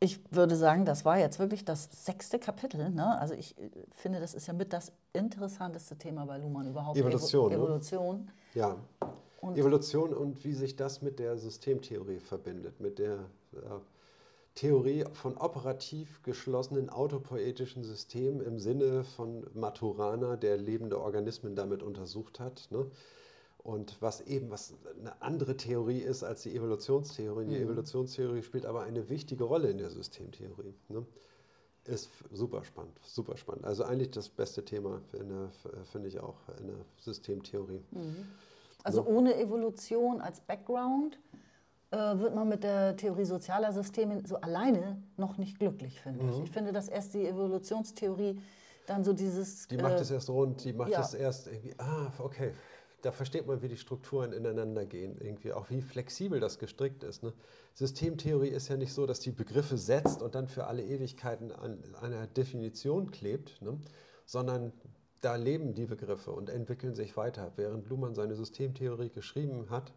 Ich würde sagen, das war jetzt wirklich das sechste Kapitel. Ne? Also ich äh, finde, das ist ja mit das interessanteste Thema bei Luhmann überhaupt. Evolution, Evo ne? Evolution. Ja, Und- Evolution und wie sich das mit der Systemtheorie verbindet, mit der äh, Theorie von operativ geschlossenen autopoetischen Systemen im Sinne von Maturana, der lebende Organismen damit untersucht hat. Ne? Und was eben was eine andere Theorie ist als die Evolutionstheorie. Die Evolutionstheorie spielt aber eine wichtige Rolle in der Systemtheorie. Ne? Ist super spannend, super spannend. Also eigentlich das beste Thema, finde ich auch, in der Systemtheorie. Also ohne Evolution als Background äh, wird man mit der Theorie sozialer Systeme so alleine noch nicht glücklich, finde Mhm. ich. Ich finde, dass erst die Evolutionstheorie dann so dieses... Die macht äh, es erst rund, die macht ja. es erst irgendwie, ah, okay. Da versteht man, wie die Strukturen ineinander gehen, irgendwie auch wie flexibel das gestrickt ist. Ne? Systemtheorie ist ja nicht so, dass die Begriffe setzt und dann für alle Ewigkeiten an einer Definition klebt, ne? sondern da leben die Begriffe und entwickeln sich weiter. Während Luhmann seine Systemtheorie geschrieben hat,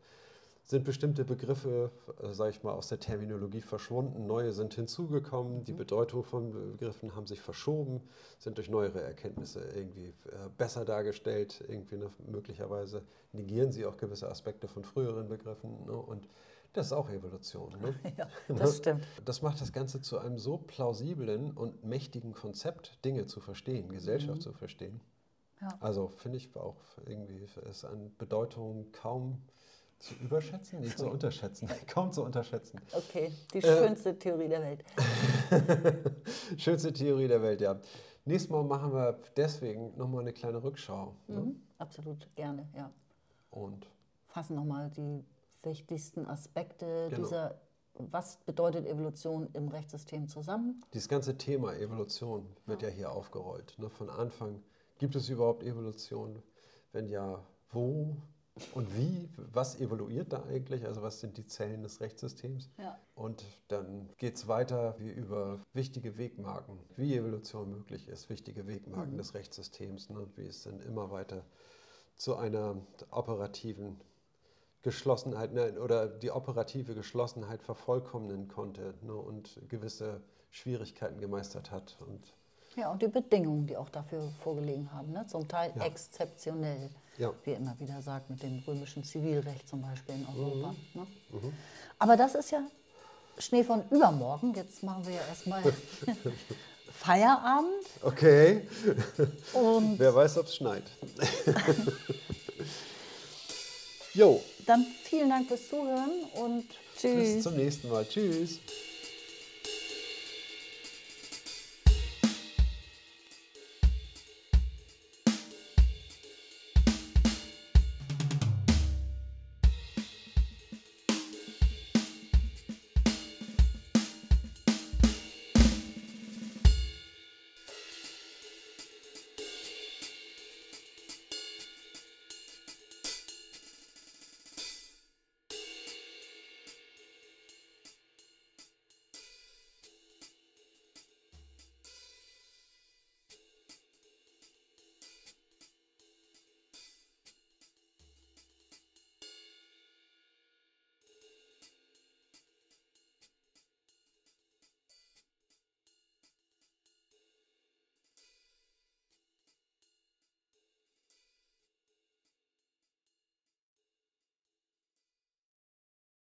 sind bestimmte Begriffe, äh, sage ich mal, aus der Terminologie verschwunden, neue sind hinzugekommen, die Bedeutung von Begriffen haben sich verschoben, sind durch neuere Erkenntnisse irgendwie äh, besser dargestellt, irgendwie ne, möglicherweise negieren sie auch gewisse Aspekte von früheren Begriffen ne, und das ist auch Evolution. Ne? ja, das stimmt. Das macht das Ganze zu einem so plausiblen und mächtigen Konzept, Dinge zu verstehen, Gesellschaft zu verstehen. Ja. Also finde ich auch irgendwie ist an Bedeutung kaum zu überschätzen, nicht zu unterschätzen, kaum zu unterschätzen. Okay, die Äh, schönste Theorie der Welt. Schönste Theorie der Welt, ja. Nächstes Mal machen wir deswegen nochmal eine kleine Rückschau. Ne? Mhm, absolut, gerne, ja. Und Fassen nochmal die wichtigsten Aspekte Genau. dieser, was bedeutet Evolution im Rechtssystem zusammen? dieses ganze Thema Evolution wird ja, hier aufgerollt. Ne? Von Anfang, gibt es überhaupt Evolution? Wenn ja, wo und wie? Was evoluiert da eigentlich? Also was sind die Zellen des Rechtssystems? Ja. Und dann geht es weiter wie über wichtige Wegmarken, wie Evolution möglich ist, wichtige Wegmarken des Rechtssystems, ne? wie es dann immer weiter zu einer operativen Geschlossenheit ne, oder die operative Geschlossenheit vervollkommnen konnte ne, und gewisse Schwierigkeiten gemeistert hat. Und ja, und die Bedingungen, die auch dafür vorgelegen haben, ne? zum Teil Ja. exzeptionell, Ja. wie er immer wieder sagt, mit dem römischen Zivilrecht zum Beispiel in Europa. Mhm. Ne? Aber das ist ja Schnee von übermorgen. Jetzt machen wir ja erstmal Feierabend okay, und wer weiß, ob es schneit. jo, dann vielen Dank fürs Zuhören und bis tschüss. zum nächsten Mal. Tschüss.